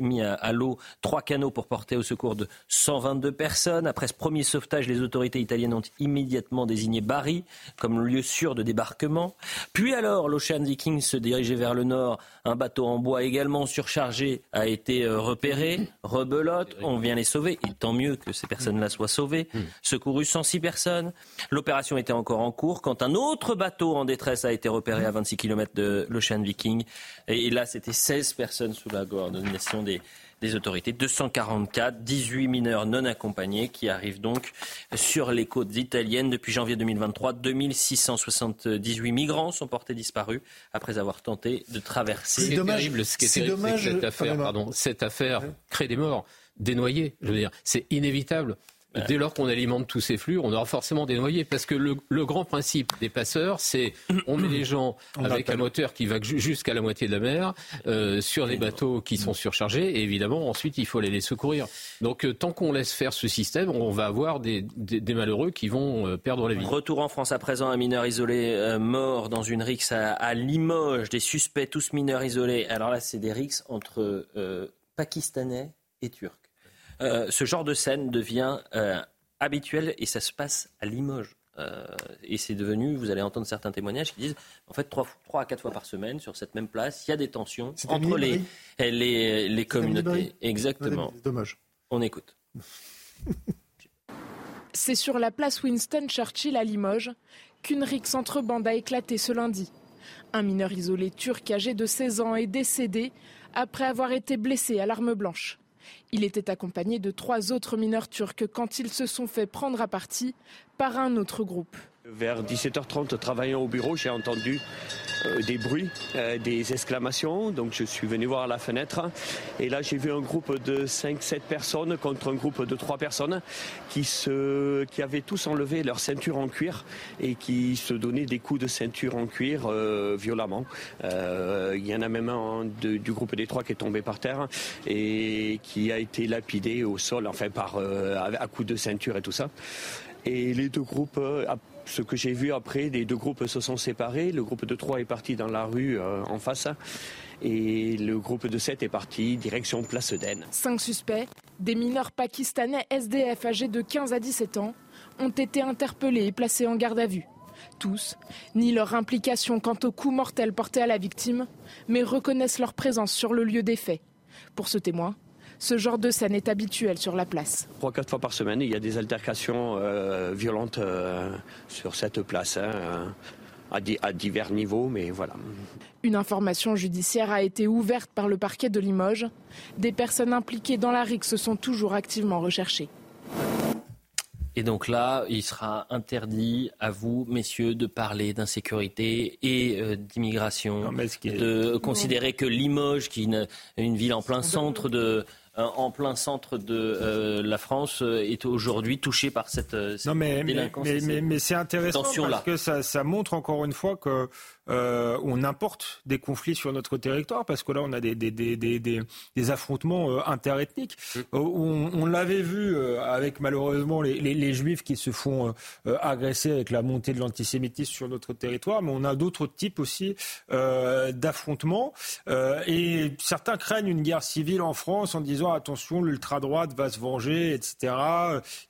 mis à, l'eau trois canaux pour porter au secours de 122 personnes. Après ce premier sauvetage, les autorités italiennes ont immédiatement désigné Bari comme lieu sûr de débarquement. Puis alors, l'Ocean Viking se dirigeait vers le nord. Un bateau en bois également surchargé a été euh, repéré. Rebelote, on vient les sauver. Et tant mieux que ces personnes-là soient sauvées. Secouru 106 personnes. L'opération était encore en cours quand un autre bateau en détresse a été repéré à 26 km de l'Ocean Viking. Et là, c'était 16 personnes sous la coordination des, des autorités. 244, 18 mineurs non accompagnés qui arrivent donc sur les côtes italiennes depuis janvier 2023. 2678 migrants sont portés disparus après avoir tenté de traverser. C'est terrible ce qui est, dommage. Cette affaire, pardon, cette affaire crée des morts, des noyés. Je veux dire, c'est inévitable. Dès lors qu'on alimente tous ces flux, on aura forcément des noyés. Parce que le, grand principe des passeurs, c'est on met les gens avec un moteur qui va jusqu'à la moitié de la mer, euh, sur des bateaux qui sont surchargés, et évidemment, ensuite, il faut aller les secourir. Donc, euh, tant qu'on laisse faire ce système, on va avoir des, malheureux qui vont euh, perdre la vie. Retour en France à présent, un mineur isolé mort dans une rixe à, à, Limoges, des suspects, tous mineurs isolés. Alors là, c'est des rixes entre Pakistanais et Turcs. Euh, ce genre de scène devient euh, habituel et ça se passe à Limoges. Euh, et c'est devenu, vous allez entendre certains témoignages qui disent, en fait, trois, à quatre fois par semaine, sur cette même place, il y a des tensions entre les, les, les communautés. Exactement. dommage. On écoute. c'est sur la place Winston Churchill à Limoges qu'une rixe entre bandes a éclaté ce lundi. Un mineur isolé turc âgé de 16 ans est décédé après avoir été blessé à l'arme blanche. Il était accompagné de trois autres mineurs turcs quand ils se sont fait prendre à partie par un autre groupe. Vers 17h30, travaillant au bureau, j'ai entendu euh, des bruits, euh, des exclamations. Donc je suis venu voir la fenêtre. Et là, j'ai vu un groupe de 5-7 personnes contre un groupe de 3 personnes qui, se, qui avaient tous enlevé leur ceinture en cuir et qui se donnaient des coups de ceinture en cuir euh, violemment. Il y en a même un du groupe des trois qui est tombé par terre et qui a été lapidé au sol, enfin par à coups de ceinture et tout ça. Et les deux groupes, ce que j'ai vu après, les deux groupes se sont séparés. Le groupe de 3 est parti dans la rue euh, en face et le groupe de 7 est parti direction Place d'Aisne. Cinq suspects, des mineurs pakistanais SDF âgés de 15 à 17 ans, ont été interpellés et placés en garde à vue. Tous ni leur implication quant au coup mortel porté à la victime, mais reconnaissent leur présence sur le lieu des faits. Pour ce témoin, ce genre de scène est habituel sur la place. Trois, quatre fois par semaine, il y a des altercations euh, violentes euh, sur cette place. Hein, à, à divers niveaux, mais voilà. Une information judiciaire a été ouverte par le parquet de Limoges. Des personnes impliquées dans la rixe sont toujours activement recherchées. Et donc là, il sera interdit à vous, messieurs, de parler d'insécurité et euh, d'immigration, de considérer que Limoges, qui est une ville en plein centre de en plein centre de euh, la France euh, est aujourd'hui touché par cette, cette non mais, délinquance. Mais, mais, c'est intéressant parce que ça, ça, montre encore une fois que euh, on importe des conflits sur notre territoire parce que là on a des, des, des, des, des affrontements euh, interethniques. Mmh. on, on l'avait vu avec malheureusement les, les, les, juifs qui se font agresser avec la montée de l'antisémitisme sur notre territoire, mais on a d'autres types aussi d'affrontements et certains craignent une guerre civile en France en disant attention, l'ultra-droite va se venger, etc.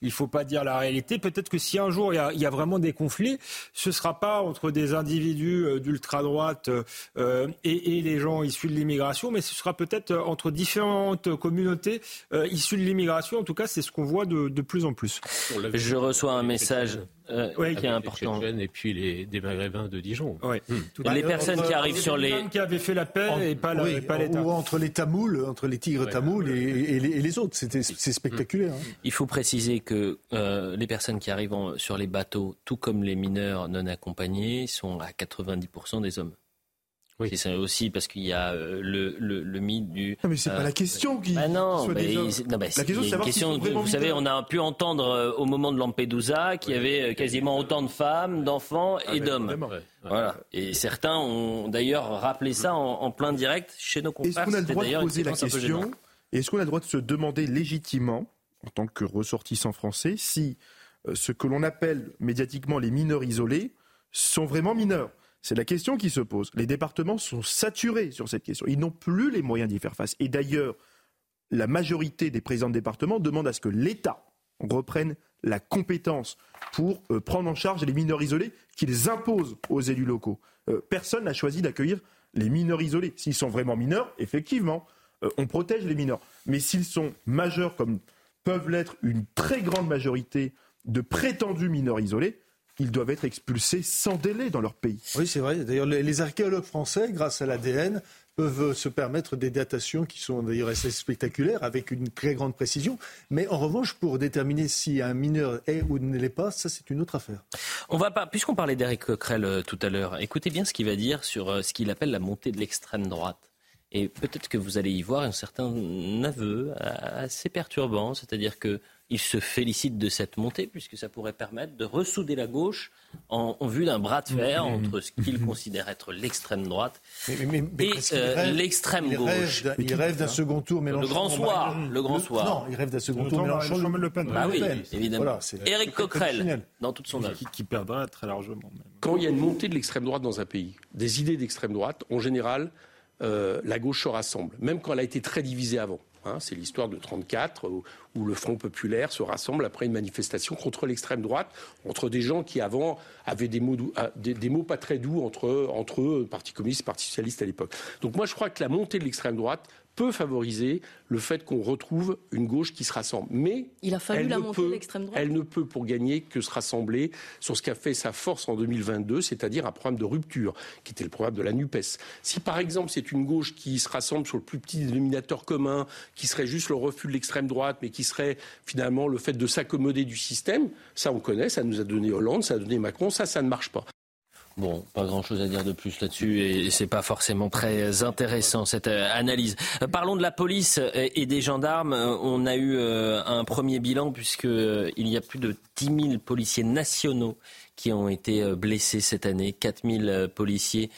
Il ne faut pas dire la réalité. Peut-être que si un jour il y, a, vraiment des conflits, ce ne sera pas entre des individus euh, d'ultra-droite euh, et, les gens issus de l'immigration, mais ce sera peut-être entre différentes communautés euh, issues de l'immigration. En tout cas, c'est ce qu'on voit de, de plus en plus. Je reçois un message euh, oui, qui est important. Et puis les, des Maghrébins de Dijon. Ouais. Hmm. Les personnes qui arrivent sur les... qui avaient fait la paix et pas l'État. Ou entre les Tamouls, entre les tigres tamouls et, les, autres. C'est spectaculaire. Hein. Il faut préciser que euh, les personnes qui arrivent sur les bateaux, tout comme les mineurs non accompagnés, sont à 90% des hommes. Oui. C'est aussi parce qu'il y a euh, le, le, le, mythe du. Non, mais c'est pas la euh, question qui. Bah non, bah, non bah, la question, c'est question Vous savez, on a pu entendre euh, au moment de Lampedusa qu'il y avait quasiment autant de femmes, d'enfants et ah, d'hommes. Voilà. Et certains ont d'ailleurs rappelé ça en, en, plein direct chez nos confrères. Est-ce qu'on a le droit de poser la question Est-ce qu'on a le droit de se demander légitimement, en tant que ressortissant français, si ce que l'on appelle médiatiquement les mineurs isolés sont vraiment mineurs? C'est la question qui se pose. Les départements sont saturés sur cette question. Ils n'ont plus les moyens d'y faire face. Et d'ailleurs, la majorité des présidents de département demandent à ce que l'État reprenne la compétence pour euh, prendre en charge les mineurs isolés qu'ils imposent aux élus locaux. Euh, personne n'a choisi d'accueillir les mineurs isolés. S'ils sont vraiment mineurs, effectivement, euh, on protège les mineurs. Mais s'ils sont majeurs, comme peuvent l'être une très grande majorité de prétendus mineurs isolés, ils doivent être expulsés sans délai dans leur pays. Oui, c'est vrai. D'ailleurs, les archéologues français, grâce à l'ADN, peuvent se permettre des datations qui sont d'ailleurs assez spectaculaires, avec une très grande précision. Mais en revanche, pour déterminer si un mineur est ou ne l'est pas, ça c'est une autre affaire. On va pas, puisqu'on parlait d'Eric Coquerel euh, tout à l'heure, écoutez bien ce qu'il va dire sur euh, ce qu'il appelle la montée de l'extrême droite. Et peut-être que vous allez y voir un certain aveu euh, assez perturbant, c'est-à-dire que il se félicite de cette montée, puisque ça pourrait permettre de ressouder la gauche en, vue d'un bras de fer mm-hmm. entre ce qu'il considère être l'extrême droite et euh, l'extrême gauche. Il rêve d'un second tour Mélenchon. Le grand soir. Le grand soir. Non, il rêve d'un second tour Mélenchon. Le Pen. Bah oui, évidemment. Éric Coquerel, dans toute son œuvre. Qui, perdra très largement. Quand il y a une montée de l'extrême droite dans un pays, des idées d'extrême droite, en général, euh, la gauche se rassemble, même quand elle a été très divisée avant. Hein, c'est l'histoire de 34 où, le Front populaire se rassemble après une manifestation contre l'extrême droite, entre des gens qui avant avaient des mots, ah, des, mots pas très doux entre, entre eux, Parti communiste, Parti socialiste à l'époque. Donc moi je crois que la montée de l'extrême droite peut favoriser le fait qu'on retrouve une gauche qui se rassemble. Mais il a fallu la montée de l'extrême droite. Elle ne peut pour gagner que se rassembler sur ce qu'a fait sa force en 2022, c'est-à-dire un programme de rupture, qui était le programme de la Nupes. Si par exemple c'est une gauche qui se rassemble sur le plus petit dénominateur commun, qui serait juste le refus de l'extrême droite, mais qui serait finalement le fait de s'accommoder du système, ça on connaît, ça nous a donné Hollande, ça a donné Macron, ça ça ne marche pas. Bon, pas grand-chose à dire de plus là-dessus et c'est pas forcément très intéressant cette euh, analyse. Euh, parlons de la police et des gendarmes. Euh, on a eu un premier bilan puisque il y a plus de 10 000 policiers nationaux qui ont été blessés cette année, 4 000 policiers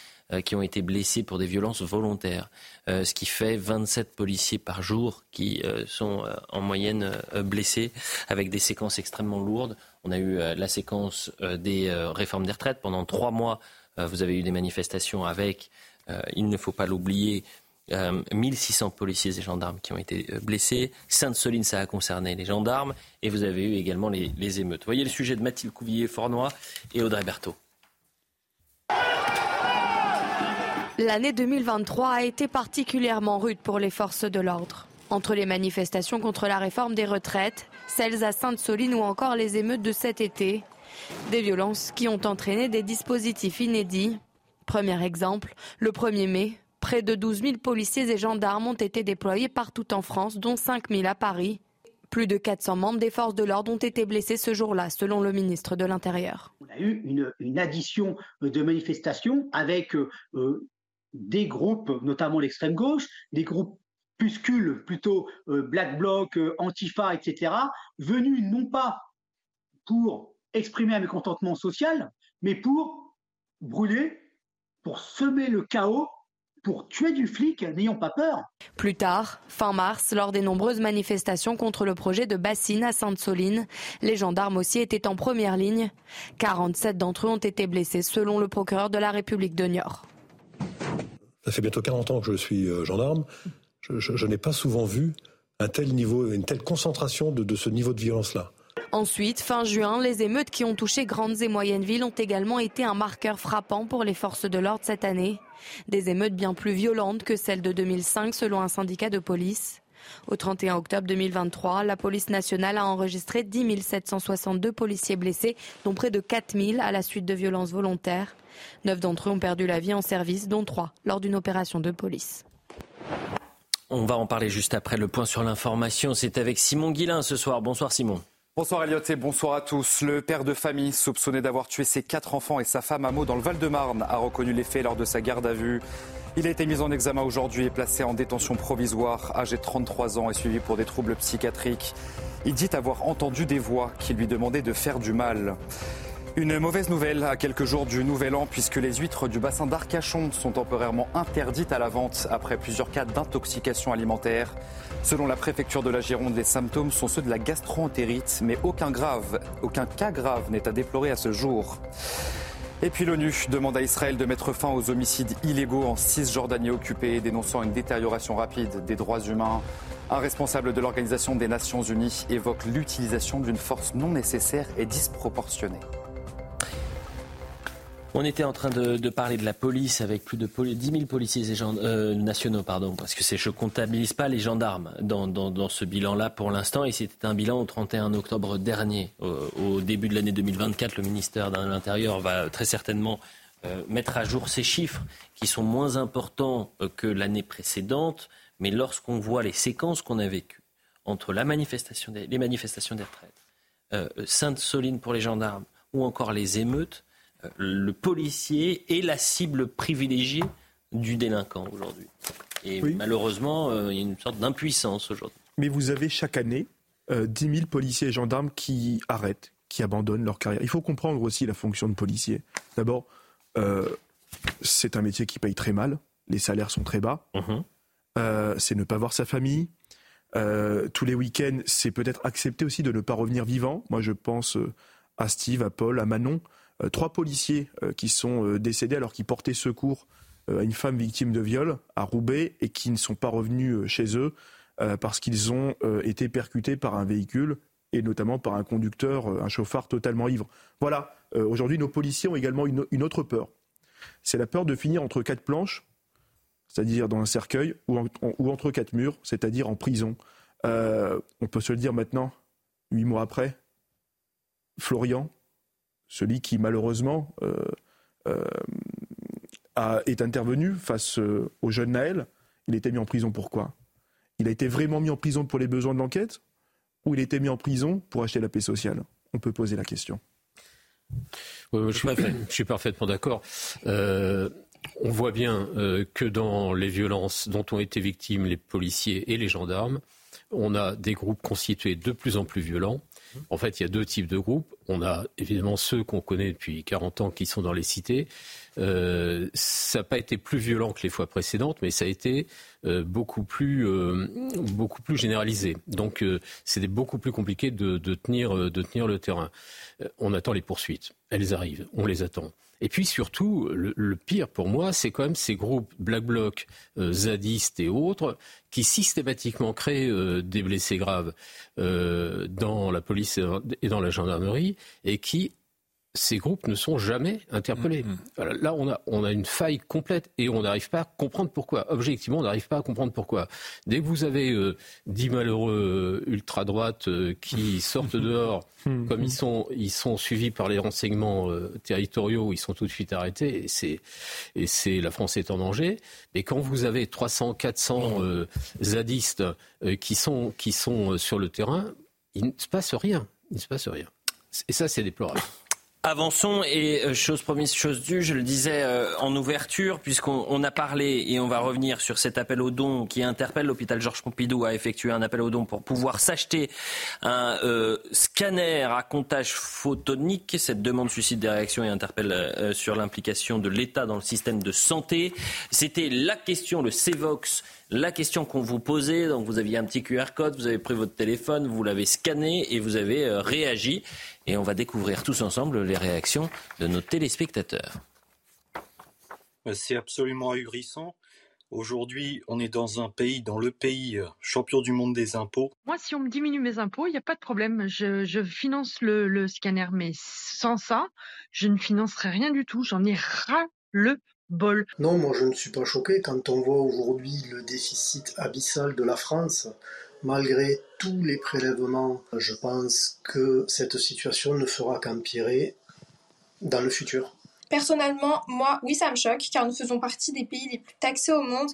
qui ont été blessés pour des violences volontaires, ce qui fait 27 policiers par jour qui sont en moyenne blessés avec des séquences extrêmement lourdes. On a eu euh, la séquence euh, des euh, réformes des retraites. Pendant trois mois, vous avez eu des manifestations avec, il ne faut pas l'oublier, 1600 policiers et gendarmes qui ont été blessés. Sainte-Soline, ça a concerné les gendarmes. Et vous avez eu également les, émeutes. Voyez le sujet de Mathilde Couvillier-Fornois et Audrey Berthaud. L'année 2023 a été particulièrement rude pour les forces de l'ordre. Entre les manifestations contre la réforme des retraites, celles à Sainte-Soline ou encore les émeutes de cet été. Des violences qui ont entraîné des dispositifs inédits. Premier exemple, le 1er mai, près de 12 000 policiers et gendarmes ont été déployés partout en France, dont 5 000 à Paris. Plus de 400 membres des forces de l'ordre ont été blessés ce jour-là, selon le ministre de l'Intérieur. On a eu une, addition de manifestations avec euh, des groupes, notamment l'extrême gauche, des groupes puscule plutôt euh, Black Bloc, euh, Antifa, etc., venus non pas pour exprimer un mécontentement social, mais pour brûler, pour semer le chaos, pour tuer du flic, n'ayons pas peur. Plus tard, fin mars, lors des nombreuses manifestations contre le projet de bassine à Sainte-Soline, les gendarmes aussi étaient en première ligne. 47 d'entre eux ont été blessés, selon le procureur de la République de Niort. Ça fait bientôt 40 ans que je suis euh, gendarme je, n'ai pas souvent vu un tel niveau, une telle concentration de, de ce niveau de violence-là. Ensuite, fin juin, les émeutes qui ont touché grandes et moyennes villes ont également été un marqueur frappant pour les forces de l'ordre cette année. Des émeutes bien plus violentes que celles de 2005 selon un syndicat de police. Au 31 octobre 2023, la police nationale a enregistré 10 762 policiers blessés, dont près de 4 000 à la suite de violences volontaires. Neuf d'entre eux ont perdu la vie en service, dont trois lors d'une opération de police. On va en parler juste après le point sur l'information. C'est avec Simon Guillain ce soir. Bonsoir Simon. Bonsoir Elliot et bonsoir à tous. Le père de famille, soupçonné d'avoir tué ses quatre enfants et sa femme à Meaux dans le Val-de-Marne, a reconnu les faits lors de sa garde à vue. Il a été mis en examen aujourd'hui et placé en détention provisoire. Âgé de 33 ans et suivi pour des troubles psychiatriques. Il dit avoir entendu des voix qui lui demandaient de faire du mal. Une mauvaise nouvelle à quelques jours du Nouvel An puisque les huîtres du bassin d'Arcachon sont temporairement interdites à la vente après plusieurs cas d'intoxication alimentaire. Selon la préfecture de la Gironde, les symptômes sont ceux de la gastroentérite, mais aucun, grave, aucun cas grave n'est à déplorer à ce jour. Et puis l'ONU demande à Israël de mettre fin aux homicides illégaux en Cisjordanie occupée, dénonçant une détérioration rapide des droits humains. Un responsable de l'Organisation des Nations Unies évoque l'utilisation d'une force non nécessaire et disproportionnée. On était en train de, parler de la police avec plus de 10 000 policiers euh, nationaux, pardon, parce que je ne comptabilise pas les gendarmes dans, ce bilan-là pour l'instant, et c'était un bilan au 31 octobre dernier. Au, début de l'année 2024, le ministère de l'Intérieur va très certainement euh, mettre à jour ces chiffres qui sont moins importants euh, que l'année précédente, mais lorsqu'on voit les séquences qu'on a vécues entre la manifestation les manifestations des retraites, Sainte-Soline pour les gendarmes ou encore les émeutes, le policier est la cible privilégiée du délinquant aujourd'hui. Et malheureusement, euh, il y a une sorte d'impuissance aujourd'hui. Mais vous avez chaque année euh, 10 000 policiers et gendarmes qui arrêtent, qui abandonnent leur carrière. Il faut comprendre aussi la fonction de policier. D'abord, euh, c'est un métier qui paye très mal, les salaires sont très bas, mhm. euh, c'est ne pas voir sa famille. tous les week-ends, c'est peut-être accepter aussi de ne pas revenir vivant. Moi, je pense à Steve, à Paul, à Manon. Euh, trois policiers euh, qui sont euh, décédés alors qu'ils portaient secours à une femme victime de viol à Roubaix et qui ne sont pas revenus chez eux parce qu'ils ont été percutés par un véhicule et notamment par un conducteur, un chauffard totalement ivre. Voilà, aujourd'hui nos policiers ont également une, autre peur. C'est la peur de finir entre quatre planches, c'est-à-dire dans un cercueil, ou, entre quatre murs, c'est-à-dire en prison. On peut se le dire maintenant, huit mois après, Florian, celui qui malheureusement euh, euh, est intervenu face au jeune Naël, il été mis en prison pourquoi Il a été vraiment mis en prison pour les besoins de l'enquête ou il a été mis en prison pour acheter la paix sociale? On peut poser la question. je, suis, parfaitement d'accord. on voit bien que dans les violences dont ont été victimes les policiers et les gendarmes, on a des groupes constitués de plus en plus violents. En fait, il y a deux types de groupes. On a évidemment ceux qu'on connaît depuis 40 ans qui sont dans les cités. Euh, ça n'a pas été plus violent que les fois précédentes, mais ça a été euh, beaucoup, plus, euh, beaucoup plus généralisé. Donc, c'est beaucoup plus compliqué de, tenir, de tenir le terrain. on attend les poursuites. Elles arrivent. On les attend. Et puis surtout, le, pire pour moi, c'est quand même ces groupes Black Bloc, euh, zadistes et autres, qui systématiquement créent euh, des blessés graves euh, dans la police et dans la gendarmerie, et qui ces groupes ne sont jamais interpellés. Mm, mm. là, on a, on a une faille complète et on n'arrive pas à comprendre pourquoi. Objectivement, on n'arrive pas à comprendre pourquoi. Dès que vous avez euh, dix malheureux euh, ultra-droites euh, qui sortent dehors, mm, comme ils sont, ils sont suivis par les renseignements territoriaux, ils sont tout de suite arrêtés et c'est, et c'est la France est en danger. Mais quand vous avez 300, 400 zadistes qui sont, qui sont sur le terrain, il ne se passe rien. Il ne se passe rien. Et ça, c'est déplorable. Avançons et euh, chose promise, chose due, je le disais euh, en ouverture, puisqu'on a parlé et on va revenir sur cet appel aux dons qui interpelle l'hôpital Georges Pompidou à effectuer un appel aux dons pour pouvoir s'acheter un euh, scanner à comptage photonique. Cette demande suscite des réactions et interpelle sur l'implication de l'État dans le système de santé. C'était la question, le CEVOX la question qu'on vous posait. Donc vous aviez un petit QR code, vous avez pris votre téléphone, vous l'avez scanné et vous avez euh, réagi. Et on va découvrir tous ensemble les réactions de nos téléspectateurs. Euh, c'est absolument ahurissant. Aujourd'hui, on est dans un pays, dans le pays euh, champion du monde des impôts. Moi, si on me diminue mes impôts, il n'y a pas de problème. Je, finance le, le, scanner, mais sans ça, je ne financerai rien du tout. J'en ai ras le non, moi je ne suis pas choqué quand on voit aujourd'hui le déficit abyssal de la France. Malgré tous les prélèvements, je pense que cette situation ne fera qu'empirer dans le futur. Personnellement, moi, oui, ça me choque, car nous faisons partie des pays les plus taxés au monde.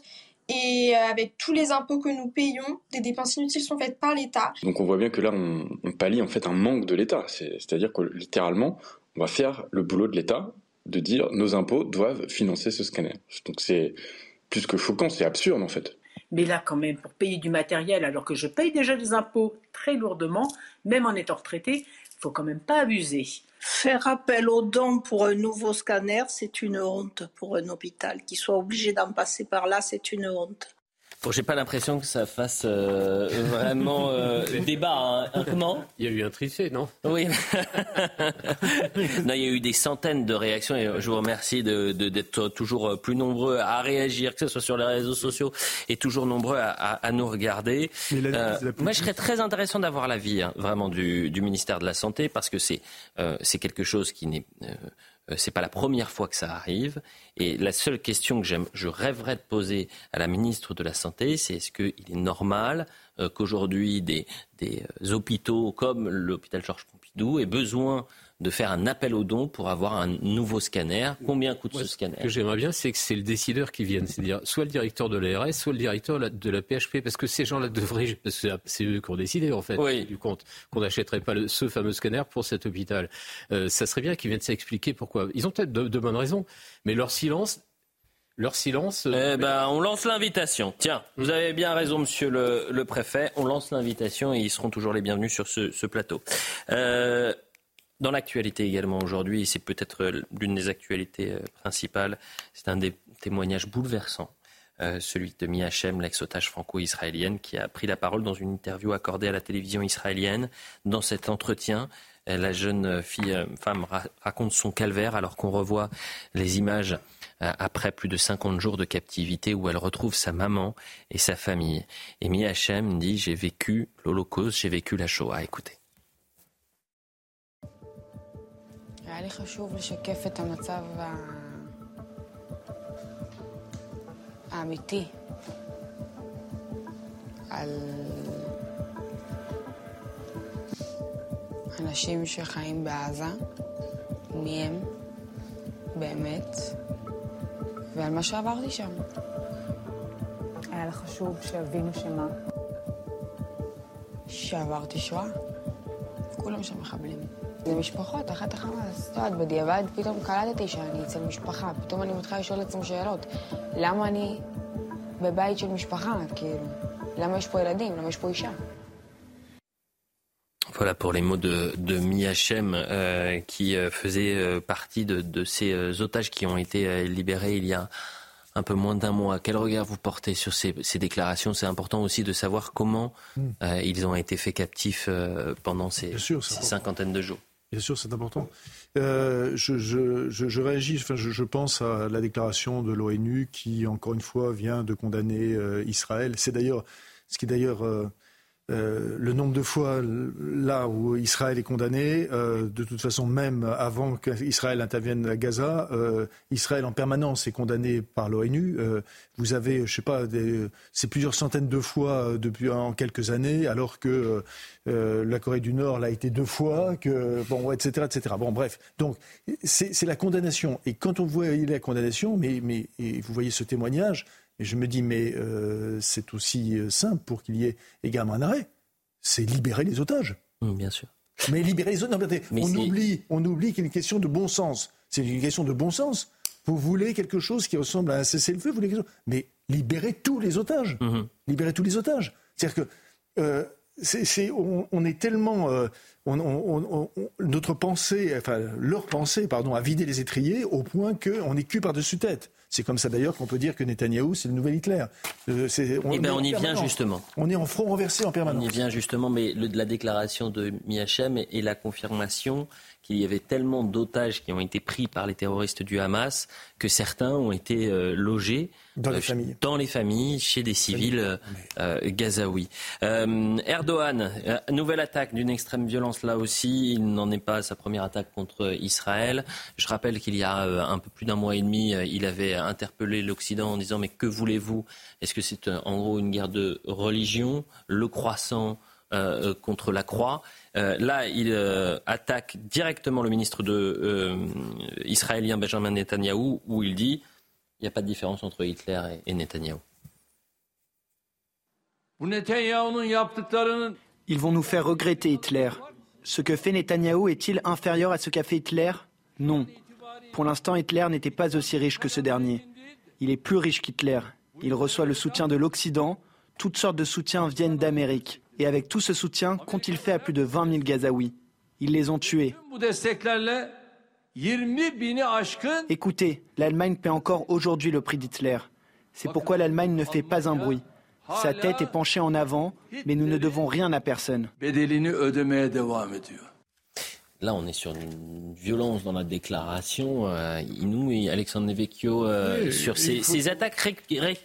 Et euh, avec tous les impôts que nous payons, des dépenses inutiles sont faites par l'État. Donc on voit bien que là, on, on pallie en fait un manque de l'État. C'est-à-dire que littéralement, on va faire le boulot de l'État de dire nos impôts doivent financer ce scanner. Donc c'est plus que choquant, c'est absurde en fait. Mais là, quand même, pour payer du matériel, alors que je paye déjà des impôts très lourdement, même en étant retraité, faut quand même pas abuser. Faire appel aux dons pour un nouveau scanner, c'est une honte pour un hôpital. Qui soit obligé d'en passer par là, c'est une honte. Bon, j'ai pas l'impression que ça fasse euh, vraiment euh, débat. Hein. Comment? Il y a eu un trichet, non? Oui. non, il y a eu des centaines de réactions et je vous remercie d'être de, toujours plus nombreux à réagir, que ce soit sur les réseaux sociaux, et toujours nombreux à, à, nous regarder. Euh, moi, je serais très intéressant d'avoir l'avis hein, vraiment du, du, ministère de la Santé parce que c'est euh, c'est quelque chose qui n'est euh, c'est pas la première fois que ça arrive. Et la seule question que je rêverais de poser à la ministre de la Santé, c'est est-ce qu'il est normal euh, qu'aujourd'hui des, des, euh, hôpitaux comme l'hôpital Georges Pompidou aient besoin de faire un appel aux dons pour avoir un nouveau scanner. Combien coûte ce scanner Ce que j'aimerais bien, c'est que c'est le décideur qui vienne, c'est-à-dire soit le directeur de l'ARS, soit le directeur de la PHP, parce que ces gens-là devraient, parce que c'est eux qui ont décidé en fait, du compte, qu'on n'achèterait pas ce fameux scanner pour cet hôpital. Euh, ça serait bien qu'ils viennent s'expliquer pourquoi. Ils ont peut-être de, bonnes raisons, mais leur silence leur silence. Euh, eh ben, on lance l'invitation. Tiens, vous avez bien raison, monsieur le, préfet. On lance l'invitation et ils seront toujours les bienvenus sur ce, ce plateau. Euh, dans l'actualité également aujourd'hui, c'est peut-être euh, l'une des actualités euh, principales, c'est un des témoignages bouleversants, euh, celui de Mia Hachem, l'ex-otage franco-israélienne, qui a pris la parole dans une interview accordée à la télévision israélienne. Dans cet entretien, la jeune fille, femme raconte son calvaire alors qu'on revoit les images après plus de 50 jours de captivité où elle retrouve sa maman et sa famille. Et Mia Hachem dit J'ai vécu l'Holocauste, j'ai vécu la Shoah. Écoutez. היה לי חשוב לשקף את המצב האמיתי על אנשים שחיים בעזה, מי הם באמת, ועל מה שעברתי שם. היה לך חשוב שיבינו שמה? שעברתי שואה. כולם שם מחבלים. זה משפחות, אחת החמאס. את יודעת, בדיעבד פתאום קלטתי שאני אצל משפחה. פתאום אני מתחילה לשאול לעצמי שאלות. למה אני בבית של משפחה, כאילו? למה יש פה ילדים? למה יש פה אישה? Voilà pour les mots de, de Miachem euh, qui euh, faisait euh, partie de, de ces euh, otages qui ont été euh, libérés il y a un peu moins d'un mois. Quel regard vous portez sur ces, ces déclarations C'est important aussi de savoir comment mm. ils ont été faits captifs pendant ces, sûr, ces cinquantaines de jours. Bien sûr, c'est important. Euh, je, je, je, je, réagis, enfin, je, pense à la déclaration de l'ONU qui, encore une fois, vient de condamner euh, Israël. C'est d'ailleurs, ce qui d'ailleurs euh, euh, le nombre de fois là où Israël est condamné, euh, de toute façon, même avant qu'Israël intervienne à Gaza, euh, Israël en permanence est condamné par l'ONU. vous avez, je sais pas, c'est plusieurs centaines de fois depuis en quelques années, alors que la Corée du Nord l'a été deux fois, que bon, etc., etc. Bon, bref. Donc c'est la condamnation. Et quand on voit la condamnation, mais, mais vous voyez ce témoignage, et je me dis, mais euh, c'est aussi euh, simple pour qu'il y ait également un arrêt. C'est libérer les otages. Mmh, bien sûr. Mais libérer les otages, on, oublie, on oublie qu'il y a une question de bon sens. C'est une question de bon sens. Vous voulez quelque chose qui ressemble à un cessez-le-feu, vous voulez mais libérez tous les otages. Mmh. Libérez tous les otages. C'est-à-dire que euh, on, est tellement, notre pensée, enfin leur pensée, pardon, a vidé les étriers au point qu'on est cul par-dessus tête. C'est comme ça d'ailleurs qu'on peut dire que Netanyahou, c'est le nouvel Hitler. Euh, on, eh ben, on y vient justement. On est en front renversé en permanence. On y vient justement, mais le, la déclaration de Miachem et, la confirmation qu'il y avait tellement d'otages qui ont été pris par les terroristes du Hamas que certains ont été euh, logés dans les, euh, familles. dans les familles, chez des civils euh, gazaouis. Erdogan, nouvelle attaque d'une extrême violence là aussi. Il n'en est pas à sa première attaque contre Israël. Je rappelle qu'il y a un peu plus d'un mois et demi, il avait interpellé l'Occident en disant mais que voulez-vous? Est-ce que c'est en gros une guerre de religion? Le croissant contre la croix euh, là, il euh, attaque directement le ministre de, euh, israélien Benjamin Netanyahou, où il dit il n'y a pas de différence entre Hitler et, et Netanyahou. Ils vont nous faire regretter Hitler. Ce que fait Netanyahou est-il inférieur à ce qu'a fait Hitler? Non. Pour l'instant, Hitler n'était pas aussi riche que ce dernier. Il est plus riche qu'Hitler. Il reçoit le soutien de l'Occident. Toutes sortes de soutiens viennent d'Amérique. Et avec tout ce soutien, qu'ont-ils fait à plus de 20 000 Gazaouis Ils les ont tués. Écoutez, l'Allemagne paie encore aujourd'hui le prix d'Hitler. C'est pourquoi l'Allemagne ne fait pas un bruit. Sa tête est penchée en avant, mais nous ne devons rien à personne. Là, on est sur une violence dans la déclaration. Euh, Inou et Alexandre Nevecchio euh, sur ces, attaques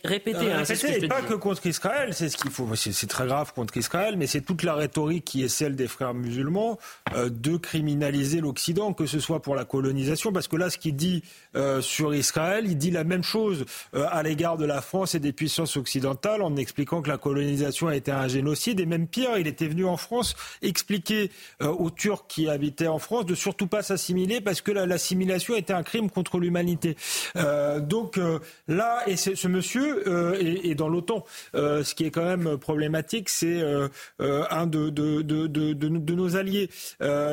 répétées. Hein, ce pas que contre Israël, c'est ce qu'il faut. C'est très grave contre Israël, mais c'est toute la rhétorique qui est celle des frères musulmans euh, de criminaliser l'Occident, que ce soit pour la colonisation, parce que là, ce qu'il dit euh, sur Israël, il dit la même chose à l'égard de la France et des puissances occidentales, en expliquant que la colonisation a été un génocide. Et même pire, il était venu en France expliquer aux Turcs qui habitaient en France de surtout pas s'assimiler parce que l'assimilation était un crime contre l'humanité. Euh, donc euh, là, et ce monsieur euh, est, dans l'OTAN. ce qui est quand même problématique, c'est un de, de, de, de, nos alliés.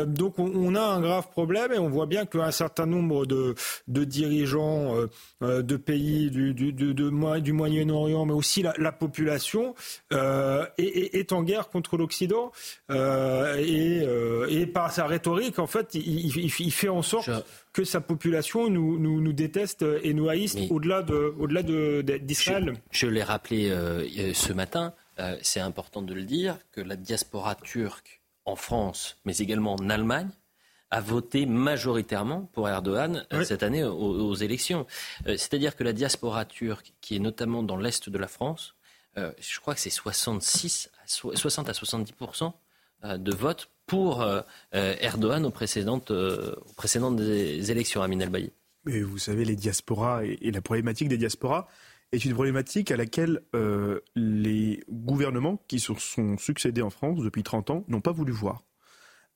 donc on, a un grave problème et on voit bien qu'un certain nombre de, dirigeants de pays du, du, du Moyen-Orient, mais aussi la, population, est, est, en guerre contre l'Occident et, et par sa rhétorique qu'en fait, il, fait en sorte que sa population nous, nous, déteste et nous haïsse au-delà de, au-delà d'Israël. Je, l'ai rappelé euh, ce matin, euh, c'est important de le dire, que la diaspora turque en France, mais également en Allemagne, a voté majoritairement pour Erdogan euh, cette année aux, élections. C'est-à-dire que la diaspora turque, qui est notamment dans l'est de la France, je crois que c'est 66 60 à 70 de vote pour euh, euh, Erdogan aux précédentes, euh, précédentes élections, à El. Mais vous savez, les diasporas et, la problématique des diasporas est une problématique à laquelle euh, les gouvernements qui se sont succédés en France depuis 30 ans n'ont pas voulu voir.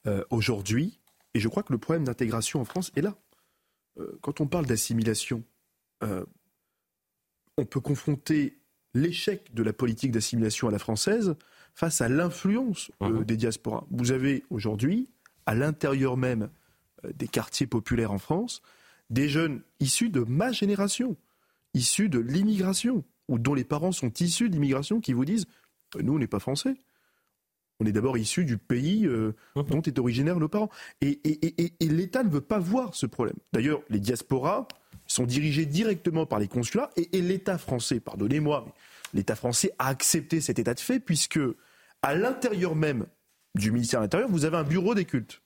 Euh, aujourd'hui, et je crois que le problème d'intégration en France est là. Euh, quand on parle d'assimilation, on peut confronter l'échec de la politique d'assimilation à la française face à l'influence mmh. des diasporas. Vous avez aujourd'hui, à l'intérieur même des quartiers populaires en France, des jeunes issus de ma génération, issus de l'immigration, ou dont les parents sont issus d'immigration, qui vous disent euh, Nous, on n'est pas français. On est d'abord issus du pays euh, mmh. dont est originaire nos parents. Et, l'État ne veut pas voir ce problème. D'ailleurs, les diasporas sont dirigés directement par les consulats, et, l'État français, pardonnez-moi, l'État français a accepté cet état de fait, puisque à l'intérieur même du ministère de l'Intérieur, vous avez un bureau des cultes.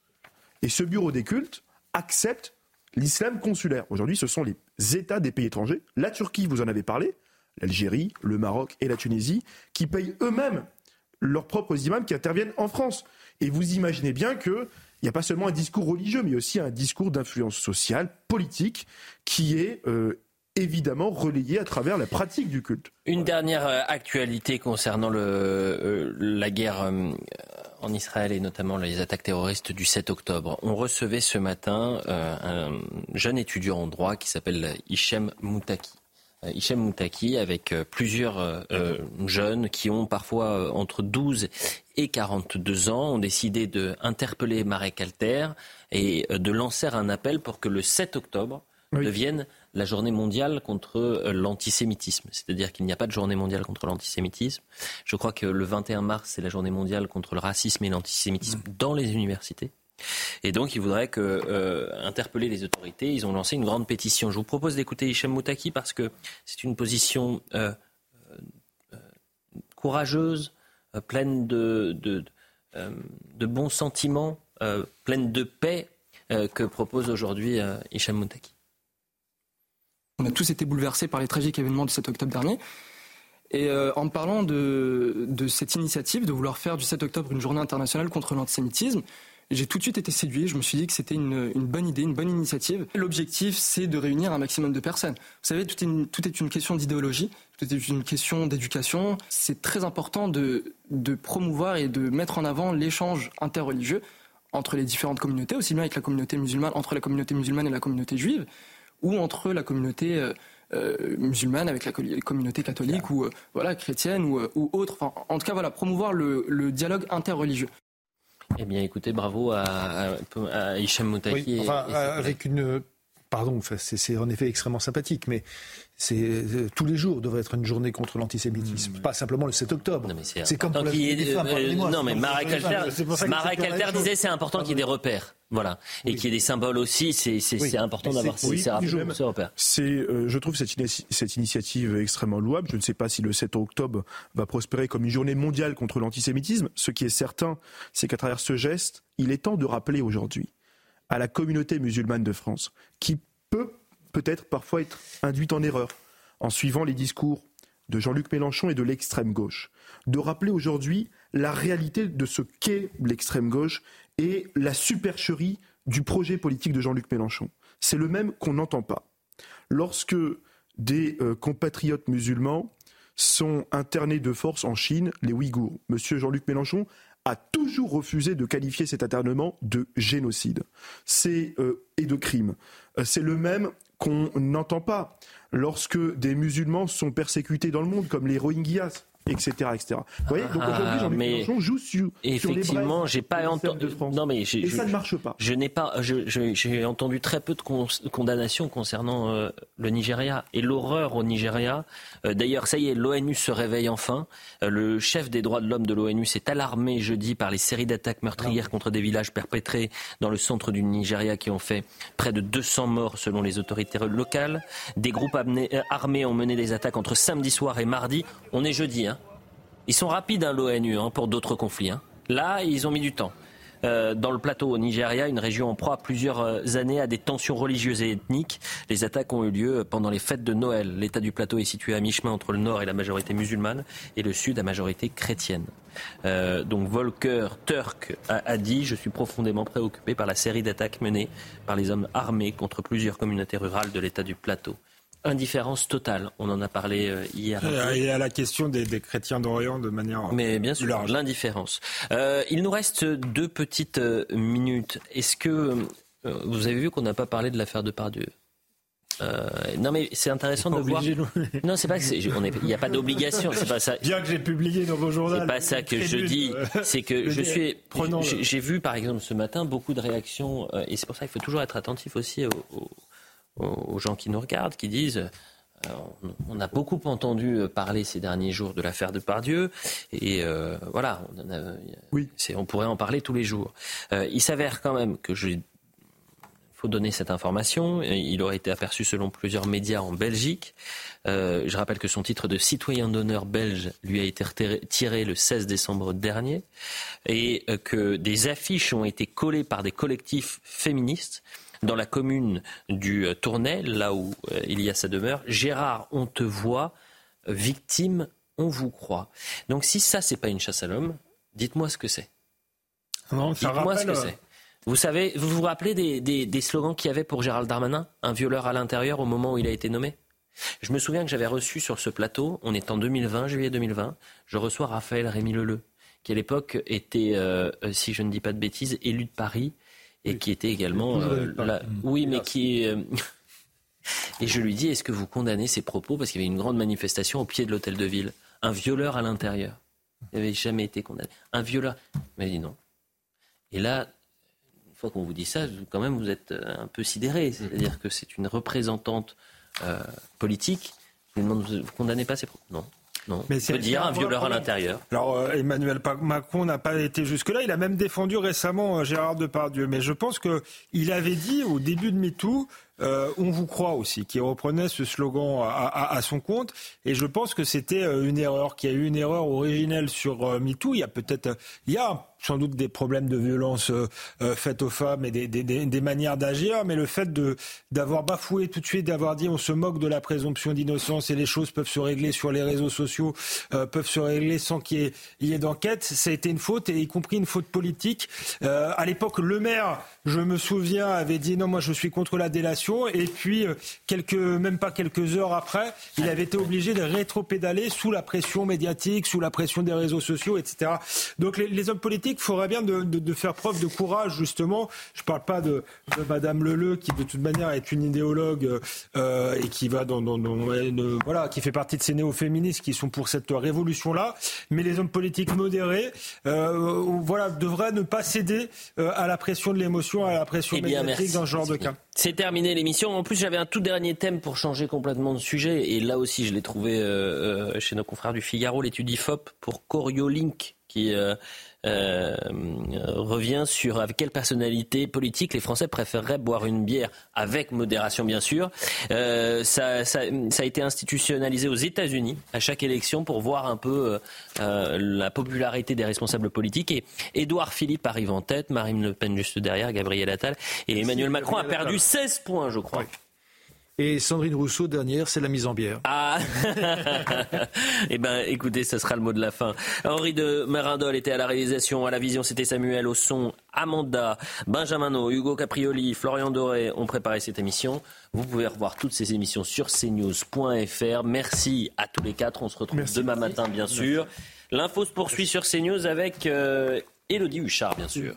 Et ce bureau des cultes accepte l'islam consulaire. Aujourd'hui, ce sont les États des pays étrangers, la Turquie, vous en avez parlé, l'Algérie, le Maroc et la Tunisie, qui payent eux-mêmes leurs propres imams qui interviennent en France. Et vous imaginez bien qu'il n'y a pas seulement un discours religieux, mais aussi un discours d'influence sociale, politique, qui est euh, évidemment relayé à travers la pratique du culte. Une dernière euh, actualité concernant le, euh, la guerre en Israël et notamment les attaques terroristes du 7 octobre. On recevait ce matin euh, un jeune étudiant en droit qui s'appelle Hichem Moutaki. Euh, Hichem Moutaki avec euh, plusieurs jeunes qui ont parfois entre 12 et 42 ans ont décidé d'interpeller Marek Alter et de lancer un appel pour que le 7 octobre devienne la journée mondiale contre euh, l'antisémitisme. C'est-à-dire qu'il n'y a pas de journée mondiale contre l'antisémitisme. Je crois que le 21 mars, c'est la journée mondiale contre le racisme et l'antisémitisme mm. dans les universités. Et donc, ils voudraient que, euh, interpeller les autorités. Ils ont lancé une grande pétition. Je vous propose d'écouter Hichem Moutaki parce que c'est une position euh, courageuse, pleine de, de, de, bons sentiments, pleine de paix que propose aujourd'hui Hichem Moutaki. On a tous été bouleversés par les tragiques événements du 7 octobre dernier. Et euh, en parlant de, cette initiative de vouloir faire du 7 octobre une journée internationale contre l'antisémitisme, j'ai tout de suite été séduit. Je me suis dit que c'était une, bonne idée, une bonne initiative. L'objectif, c'est de réunir un maximum de personnes. Vous savez, tout est une question d'idéologie, tout est une question d'éducation. C'est très important de, de promouvoir et de mettre en avant l'échange interreligieux entre les différentes communautés, aussi bien avec la communauté musulmane, entre la communauté musulmane et la communauté juive ou entre la communauté euh, euh, musulmane avec la communauté catholique ou euh, voilà chrétienne ou, ou autre. en tout cas, voilà, promouvoir le, dialogue interreligieux. Eh bien, écoutez, bravo à, à, Hicham Moutaki. avec une pardon, c'est en effet extrêmement sympathique, mais c'est euh, tous les jours devrait être une journée contre l'antisémitisme, pas simplement le 7 octobre. C'est comme pour les femmes, euh, Non, mais Marek Alter, disait c'est important qu'il y ait des repères. Voilà. Et qu'il y ait des symboles aussi, c'est important d'avoir ces, ces, repères. Euh, je trouve cette, cette, initiative extrêmement louable. Je ne sais pas si le 7 octobre va prospérer comme une journée mondiale contre l'antisémitisme. Ce qui est certain, c'est qu'à travers ce geste, il est temps de rappeler aujourd'hui à la communauté musulmane de France, qui peut peut-être parfois être induite en erreur en suivant les discours de Jean-Luc Mélenchon et de l'extrême gauche, de rappeler aujourd'hui la réalité de ce qu'est l'extrême gauche et la supercherie du projet politique de Jean-Luc Mélenchon. C'est le même qu'on n'entend pas. Lorsque des euh, compatriotes musulmans sont internés de force en Chine, les Ouïghours, Monsieur Jean-Luc Mélenchon a toujours refusé de qualifier cet internement de génocide c'est, euh, et de crime. Euh, c'est le même qu'on n'entend pas lorsque des musulmans sont persécutés dans le monde, comme les Rohingyas etc., etc. Vous voyez, donc aujourd'hui, Jean-Luc Mélenchon joue sur, effectivement, j'ai pas entendu. Non, mais et ça ne marche pas. Je n'ai pas. J'ai entendu très peu de condamnations concernant euh, le Nigeria et l'horreur au Nigeria. Euh, d'ailleurs, ça y est, l'ONU se réveille enfin. Euh, le chef des droits de l'homme de l'ONU s'est alarmé jeudi par les séries d'attaques meurtrières contre des villages perpétrés dans le centre du Nigeria qui ont fait près de 200 morts selon les autorités locales. Des groupes armés ont mené des attaques entre samedi soir et mardi. On est jeudi. Hein. Ils sont rapides, hein, l'ONU, hein, pour d'autres conflits. Hein. Là, ils ont mis du temps. Euh, dans le plateau au Nigeria, une région en proie plusieurs euh, années à des tensions religieuses et ethniques. Les attaques ont eu lieu pendant les fêtes de Noël. L'état du plateau est situé à mi-chemin entre le nord et la majorité musulmane et le sud à majorité chrétienne. Euh, donc Volker Turk a, dit Je suis profondément préoccupé par la série d'attaques menées par les hommes armés contre plusieurs communautés rurales de l'état du plateau. Indifférence totale. On en a parlé euh, hier. Et à la question des, chrétiens d'Orient de manière. Mais bien sûr, l'indifférence. Euh, il nous reste deux petites euh, minutes. Est-ce que vous avez vu qu'on n'a pas parlé de l'affaire de Pardieu? Euh, non mais c'est intéressant de voir. Non c'est pas que il n'y a pas d'obligation, c'est pas ça. Bien que j'ai publié dans vos journaux. C'est pas ça que je dis. C'est que je suis. J'ai vu par exemple ce matin beaucoup de réactions et c'est pour ça qu'il faut toujours être attentif aussi aux, aux, gens qui nous regardent, qui disent euh, on a beaucoup entendu euh, parler ces derniers jours de l'affaire de Pardieu, et euh, voilà, on, oui. on pourrait en parler tous les jours. il s'avère quand même que je faut donner cette information. Il aurait été aperçu selon plusieurs médias en Belgique. je rappelle que son titre de citoyen d'honneur belge lui a été tiré le 16 décembre dernier et que des affiches ont été collées par des collectifs féministes dans la commune du euh, Tournai, là où euh, il y a sa demeure. Gérard, on te voit, victime, on vous croit. Donc si ça, c'est pas une chasse à l'homme, dites-moi ce que c'est. Dites-moi ce que euh, c'est. Vous savez, vous vous rappelez des, des slogans qu'il y avait pour Gérald Darmanin Un violeur à l'intérieur au moment où il a été nommé? Je me souviens que j'avais reçu sur ce plateau, on est en 2020, juillet 2020, je reçois Raphaël Rémy Leleu, qui à l'époque était, si je ne dis pas de bêtises, élu de Paris et qui était également euh, Oui, mais qui euh, et je lui dis est-ce que vous condamnez ces propos parce qu'il y avait une grande manifestation au pied de l'hôtel de ville, un violeur à l'intérieur. Il n'avait jamais été condamné. Un violeur. Il m'a dit non. Et là, une fois qu'on vous dit ça, quand même, vous êtes euh, un peu sidéré. C'est-à-dire que c'est une représentante politique. Je lui demande, vous condamnez pas ces propos? Non. Non, mais c'est dire un violeur à l'intérieur. Alors euh, Emmanuel Macron n'a pas été jusque-là. Il a même défendu récemment euh, Gérard Depardieu. Mais je pense qu'il avait dit au début de MeToo euh, on vous croit aussi, qui reprenait ce slogan à, son compte. Et je pense que c'était une erreur, qu'il y a eu une erreur originelle sur MeToo. Il y a peut-être, il y a sans doute des problèmes de violence euh, euh, faites aux femmes et des, manières d'agir, mais le fait de d'avoir bafoué tout de suite, d'avoir dit on se moque de la présomption d'innocence et les choses peuvent se régler sur les réseaux sociaux, euh, peuvent se régler sans qu'il y ait, ait d'enquête, ça a été une faute, et y compris une faute politique. à l'époque, le maire, je me souviens, avait dit non, moi je suis contre la délation, et puis quelques, même pas quelques heures après, il avait été obligé de rétro-pédaler sous la pression médiatique, sous la pression des réseaux sociaux, etc. Donc les, les hommes politiques il faudrait bien de, faire preuve de courage, justement. Je ne parle pas de, de, Madame Leleu, qui de toute manière est une idéologue euh, et qui va dans, voilà, qui fait partie de ces néo-féministes qui sont pour cette révolution-là. Mais les hommes politiques modérés, euh, voilà, devraient ne pas céder euh, à la pression de l'émotion, à la pression eh médiatique dans ce genre de cas. C'est terminé l'émission. En plus, j'avais un tout dernier thème pour changer complètement de sujet. Et là aussi, je l'ai trouvé chez nos confrères du Figaro, l'étude IFOP pour Coriolink, qui euh, revient sur avec quelle personnalité politique les Français préféreraient boire une bière, avec modération bien sûr. Euh, ça, ça, ça, a été institutionnalisé aux États-Unis à chaque élection pour voir un peu euh, la popularité des responsables politiques. Et Édouard Philippe arrive en tête, Marine Le Pen juste derrière, Gabriel Attal. Et Emmanuel Macron a perdu 16 points, je crois. Et Sandrine Rousseau, dernière, c'est la mise en bière. Ah Eh ben, écoutez, ce sera le mot de la fin. Henri de Merindol était à la réalisation, à la vision, c'était Samuel, au son, Amanda, Benjamin Hugo Caprioli, Florian Doré ont préparé cette émission. Vous pouvez revoir toutes ces émissions sur cnews.fr. Merci à tous les quatre. On se retrouve demain matin, bien sûr. L'info se poursuit sur CNews avec euh, Elodie Huchard, bien sûr.